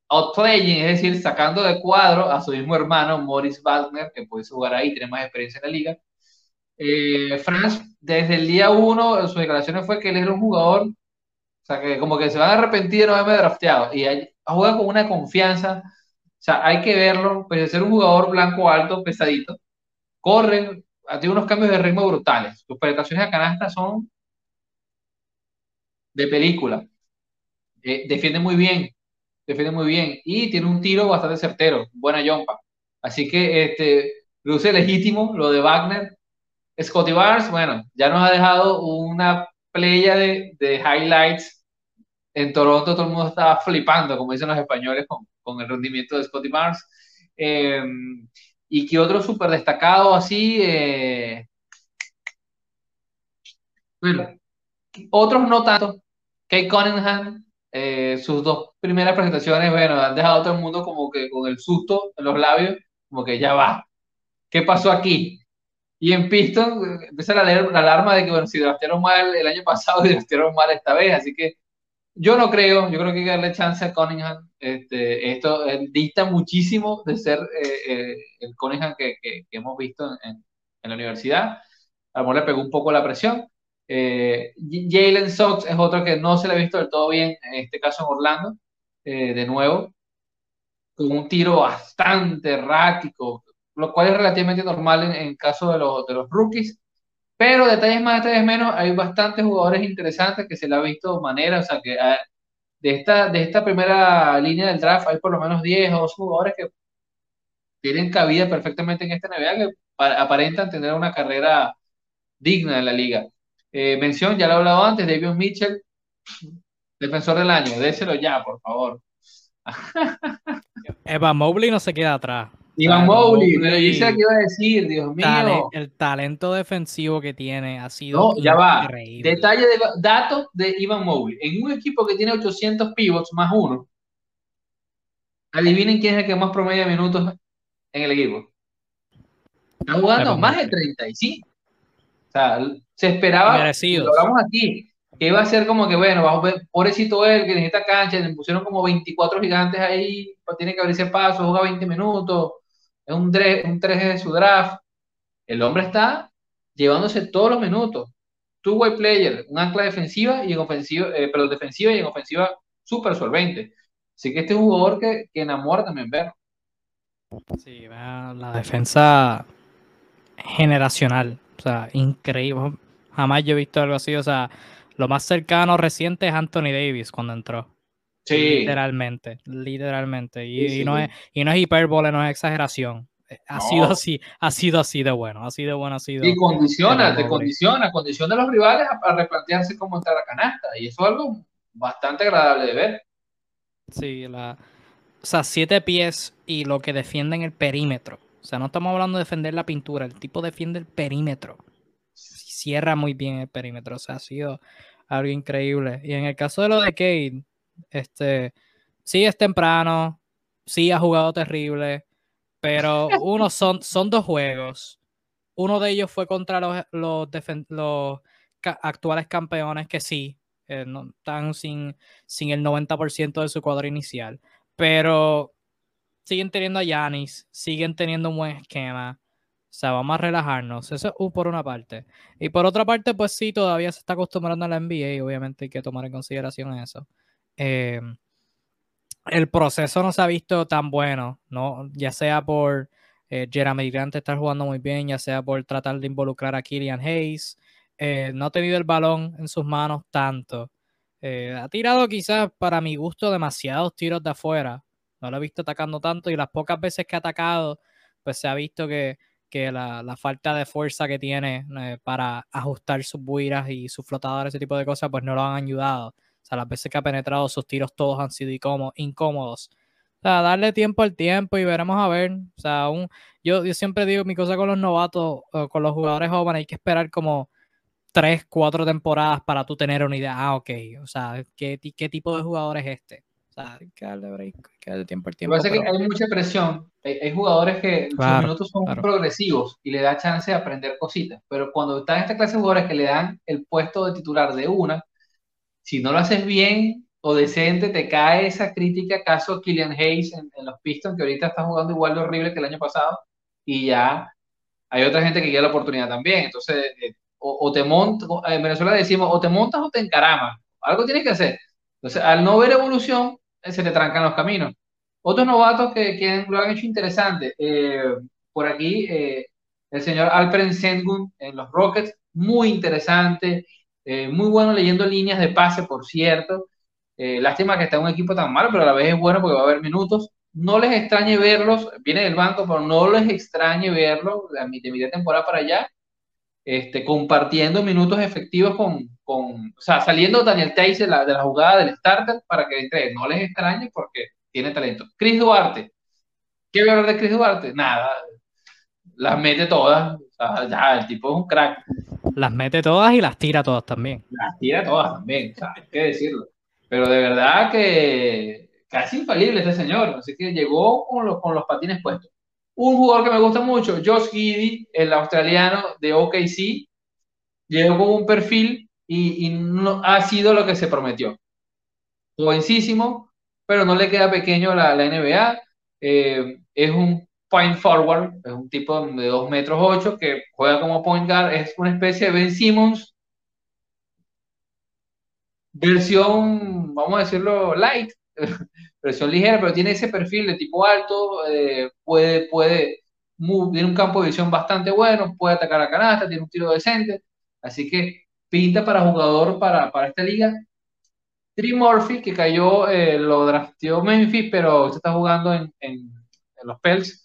outplaying, es decir, sacando de cuadro a su mismo hermano, Morris Wagner, que puede jugar ahí, tiene más experiencia en la liga. Eh, Franz, desde el día uno, sus declaraciones fue que él era un jugador, o sea, que como que se van a arrepentir de no haberme drafteado, y juega con una confianza, o sea, hay que verlo, pues de ser un jugador blanco alto, pesadito, corre, tiene unos cambios de ritmo brutales, sus penetraciones a canasta son de película, eh, defiende muy bien, defiende muy bien y tiene un tiro bastante certero, buena yompa. Así que este, luce legítimo lo de Wagner. Scotty Barnes, bueno, ya nos ha dejado una playa de, de highlights. En Toronto todo el mundo estaba flipando, como dicen los españoles, con, con el rendimiento de Scotty Barnes. Em, y que otro súper destacado así, eh, bueno, otros no tanto. Kate Cunningham, eh, sus dos primeras presentaciones, bueno, han dejado a todo el mundo como que con el susto en los labios, como que ya va. ¿Qué pasó aquí? Y en Piston eh, empieza a leer la alarma de que, bueno, si draftearon mal el año pasado, [LAUGHS] draftearon mal esta vez, así que yo no creo, yo creo que hay que darle chance a Cunningham. Este, esto dista muchísimo de ser eh, el Cunningham que, que, hemos visto en, la universidad. A lo mejor le pegó un poco la presión, eh, Jalen Sox es otro que no se le ha visto del todo bien, en este caso en Orlando, eh, de nuevo, con un tiro bastante errático, lo cual es relativamente normal en, en caso de los rookies. Pero detalles más, detalles menos, hay bastantes jugadores interesantes que se le ha visto manera, o sea que ah, de esta, de esta primera línea del draft hay por lo menos 10 o 12 jugadores que tienen cabida perfectamente en esta NBA que aparentan tener una carrera digna en la liga. Eh, mención, ya lo he hablado antes, David Mitchell, defensor del año, déselo ya, por favor. [LAUGHS] Eva Mobley no se queda atrás. Ivan Mobley, me dice que iba a decir, Dios mío. el talento defensivo que tiene ha sido. No, ya va. Detalle de datos de Ivan Mobley. En un equipo que tiene 800 pivots más uno, adivinen quién es el que más promedia minutos en el equipo. Está jugando más de 35. O sea, se esperaba, lo hablamos aquí, que iba a ser como que, bueno, vamos a ver, pobrecito él, que en esta cancha le pusieron como 24 gigantes ahí, pues tiene que abrirse paso, juega 20 minutos, es un 3, un 3 de su draft. El hombre está llevándose todos los minutos. Two-way player, un ancla defensiva y en ofensiva, eh, pero defensiva y en ofensiva súper solvente. Así que este es un jugador que, que enamora también ver. Sí, la defensa generacional. O sea, increíble. Jamás yo he visto algo así. O sea, lo más cercano reciente es Anthony Davis cuando entró. Sí. Literalmente, literalmente. Y, no, es, y no es hipérbole, no es exageración. Eh, ha sido así, ha sido así de bueno, ha sido bueno, ha sido. Y condiciona, te condiciona, condiciona a los rivales a, replantearse cómo entrar a canasta. Y eso es algo bastante agradable de ver. Sí, la, o sea, siete pies y lo que defienden el perímetro. O sea, no estamos hablando de defender la pintura, el tipo defiende el perímetro. Cierra muy bien el perímetro, o sea, ha sido algo increíble. Y en el caso de lo de Kate, este, sí es temprano, sí ha jugado terrible, pero uno [LAUGHS] son, son dos juegos. Uno de ellos fue contra los, los, los actuales campeones que sí, eh, no, están sin, sin el 90% de su cuadro inicial. Pero siguen teniendo a Yanis, siguen teniendo un buen esquema. O sea, vamos a relajarnos. Eso es por una parte. Y por otra parte, pues sí, todavía se está acostumbrando a la NBA y obviamente hay que tomar en consideración eso. Em, el proceso no se ha visto tan bueno, ¿no? Ya sea por eh, Jeremy Grant estar jugando muy bien, ya sea por tratar de involucrar a Killian Hayes. Eh, no ha tenido el balón en sus manos tanto. Eh, ha tirado quizás para mi gusto demasiados tiros de afuera no lo he visto atacando tanto y las pocas veces que ha atacado, pues se ha visto que, la, falta de fuerza que tiene eh, para ajustar sus buiras y sus flotadores, ese tipo de cosas, pues no lo han ayudado. O sea, las veces que ha penetrado, sus tiros todos han sido incómodos. O sea, darle tiempo al tiempo y veremos a ver. O sea, yo, yo siempre digo mi cosa con los novatos, con los jugadores jóvenes, hay que esperar como tres, cuatro temporadas para tú tener una idea. Ah, ok, o sea, ¿qué, qué tipo de jugador es este? O sea, hay que darle break, hay que darle tiempo al tiempo. Lo que pasa es que hay mucha presión. Hay, jugadores que sus minutos son progresivos y le da chance de aprender cositas. Pero cuando están en esta clase de jugadores que le dan el puesto de titular de una, si no lo haces bien, o decente, te cae esa crítica, acaso Killian Hayes en, los Pistons, que ahorita está jugando igual de horrible que el año pasado, y ya hay otra gente que quiere la oportunidad también. Entonces, eh, o, te montas, en Venezuela decimos, o te montas o te encaramas, algo tienes que hacer. Entonces, al no ver evolución, eh, se te trancan los caminos. Otros novatos que, que lo han hecho interesante, eh, por aquí, el señor Alperen Sengun en los Rockets, muy interesante, muy bueno leyendo líneas de pase, por cierto. lástima que está un equipo tan malo, pero a la vez es bueno porque va a haber minutos no les extrañe verlos, viene del banco, pero no les extrañe verlos de mi, de temporada para allá, este, compartiendo minutos efectivos con, con o sea, saliendo Daniel Teis de la, de la jugada del starter para que entre, no les extrañe porque tiene talento. Chris Duarte, ¿qué voy a hablar de Chris Duarte? Nada, las mete todas, o sea, ya, el tipo es un crack. Las mete todas y las tira todas también. Las tira todas también, hay que decirlo. Pero de verdad que casi infalible este señor, así que llegó con los, con los patines puestos. Un jugador que me gusta mucho, Josh Giddy, el australiano de OKC, llegó con un perfil y, no, ha sido lo que se prometió. Jovencísimo, pero no le queda pequeño la, la NBA. Eh, es un point forward, es un tipo de 2 metros 8 que juega como point guard, es una especie de Ben Simmons, versión, vamos a decirlo, light, [LAUGHS] presión ligera, pero tiene ese perfil de tipo alto, eh, puede, puede, tiene un campo de visión bastante bueno, puede atacar a canasta, tiene un tiro decente, así que pinta para jugador para, para esta liga. Tri Murphy, que cayó, eh, lo drafteó Memphis, pero se está jugando en, en, los Pels.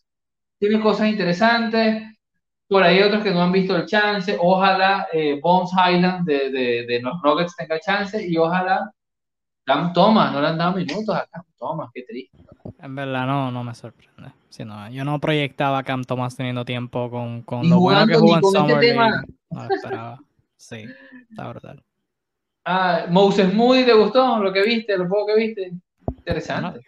Tiene cosas interesantes. Por ahí otros que no han visto el chance. Ojalá eh, Bones Highland de, de, de los Nuggets tenga chance y ojalá Cam Thomas, no le han dado minutos a Cam Thomas, qué triste. En verdad no, no me sorprende. yo no proyectaba a Cam Thomas teniendo tiempo con, con lo bueno que jugó en este Summer No esperaba. Sí, está brutal. Ah, Moses Moody, ¿te gustó lo que viste, lo poco que viste? Interesante.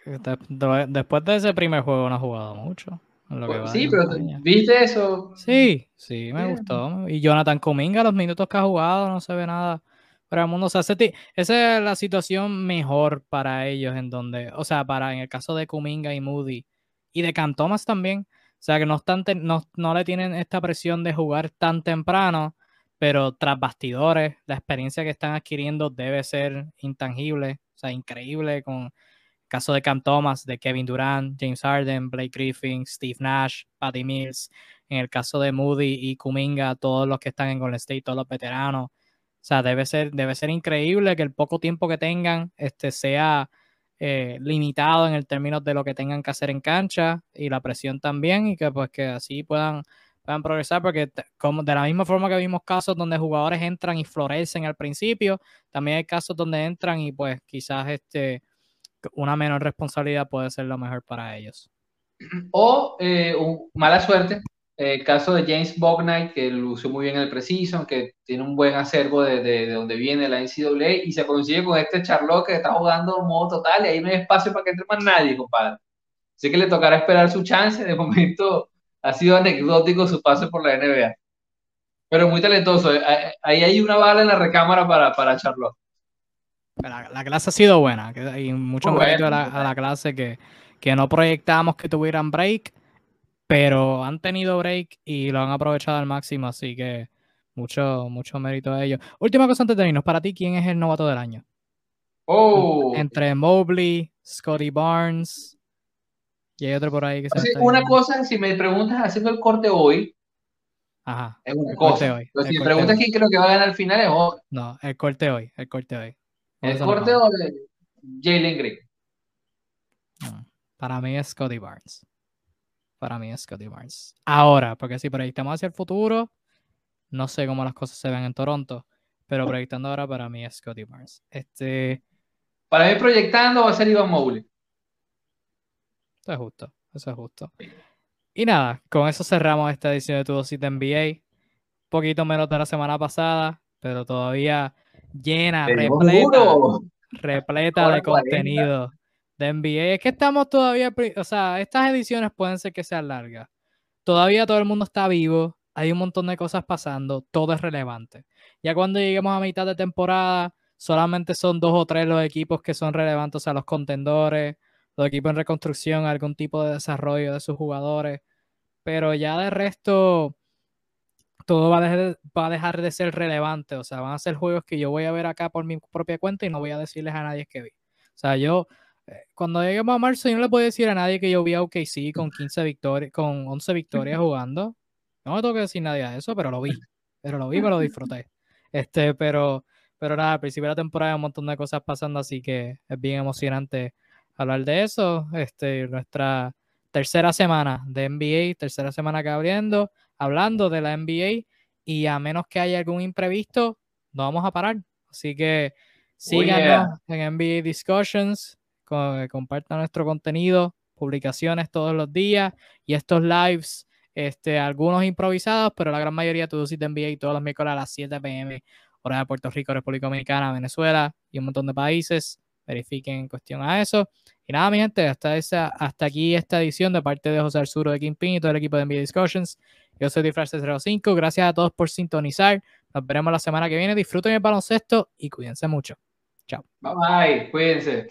después de ese primer juego no ha jugado mucho. Pues, sí, pero ¿viste eso? Sí, sí, me gustó. Y Jonathan Cominga, los minutos que ha jugado, no se ve nada pero el mundo, o sea, esa es la situación mejor para ellos, en donde, o sea, para en el caso de Kuminga y Moody y de Cantomas también, o sea, que no, están no, no le tienen esta presión de jugar tan temprano, pero tras bastidores, la experiencia que están adquiriendo debe ser intangible, o sea, increíble con caso de Cam Thomas, de Kevin Durant, James Harden, Blake Griffin, Steve Nash, Patty Mills, en el caso de Moody y Kuminga, todos los que están en Golden State, todos los veteranos, o sea, debe ser, debe ser increíble que el poco tiempo que tengan este, sea eh, limitado en el términos de lo que tengan que hacer en cancha y la presión también y que pues que así puedan, puedan progresar porque como de la misma forma que vimos casos donde jugadores entran y florecen al principio, también hay casos donde entran y pues quizás este, una menor responsabilidad puede ser lo mejor para ellos. O eh, mala suerte el caso de James Bognay, que lució muy bien en el Precision, que tiene un buen acervo de, de, donde viene la NCAA, y se consigue con este Charlotte que está jugando en modo total, y ahí no hay espacio para que entre más nadie, compadre. Así que le tocará esperar su chance. De momento ha sido anecdótico su paso por la NBA. Pero muy talentoso. Eh, eh, ahí hay una bala en la recámara para, para Charlotte. La, clase ha sido buena. Hay mucho mérito a, la, clase que, que no proyectábamos que tuvieran break pero han tenido break y lo han aprovechado al máximo, así que mucho, mucho mérito a ellos. Última cosa antes de irnos, para ti, ¿quién es el novato del año? Oh. Entre Mobley, Scotty Barnes y hay otro por ahí que se Una cosa, si me preguntas haciendo el corte hoy, Ajá, es una cosa. Hoy, si me preguntas quién creo que va a ganar al final es otro. No, el corte hoy, el corte hoy. El corte hoy, Jalen Green. para mí es Scotty Barnes para mí es Scotty Barnes. Ahora, porque si proyectamos hacia el futuro, no sé cómo las cosas se ven en Toronto, pero proyectando ahora para mí es Scotty Barnes. Este... Para mí proyectando va a ser Ivan Mowgli. Eso es justo, eso es justo. Y nada, con eso cerramos esta edición de Tu Dosis de NBA. Poquito menos de la semana pasada, pero todavía llena, repleta, repleta de contenido de NBA. Es que estamos todavía, o sea, estas ediciones pueden ser que sean largas. Todavía todo el mundo está vivo, hay un montón de cosas pasando, todo es relevante. Ya cuando lleguemos a mitad de temporada, solamente son dos o tres los equipos que son relevantes a los contendores, los equipos en reconstrucción, algún tipo de desarrollo de sus jugadores, pero ya de resto todo va a, dejar, va a dejar de ser relevante, o sea, van a ser juegos que yo voy a ver acá por mi propia cuenta y no voy a decirles a nadie que vi. O sea, yo eh, cuando lleguemos a marzo, yo no le puedo decir a nadie que yo vi a OKC con 15 victorias, con 11 victorias jugando. No me tengo que decir nadie a eso, pero lo vi. Pero lo vi, me lo disfruté. [LAUGHS] Este, pero, pero nada, al principio de la temporada hay un montón de cosas pasando, así que es bien emocionante hablar de eso. Este, nuestra tercera semana de NBA, tercera semana que abriendo, hablando de la NBA, y a menos que haya algún imprevisto, no vamos a parar. Así que oh, síganos en NBA Discussions, compartan nuestro contenido, publicaciones todos los días y estos lives, este, algunos improvisados, pero la gran mayoría tu dosis de NBA todos los miércoles a las 7 pm, hora de Puerto Rico, República Dominicana, Venezuela y un montón de países. Verifiquen en cuestión a eso. Y nada, mi gente, hasta, esa, hasta aquí esta edición de parte de José Arzuro de Kingpin y todo el equipo de NBA Discussions. Yo soy Disfraz05. Gracias a todos por sintonizar. Nos veremos la semana que viene. Disfruten el baloncesto y cuídense mucho. Chao. Bye bye. Cuídense.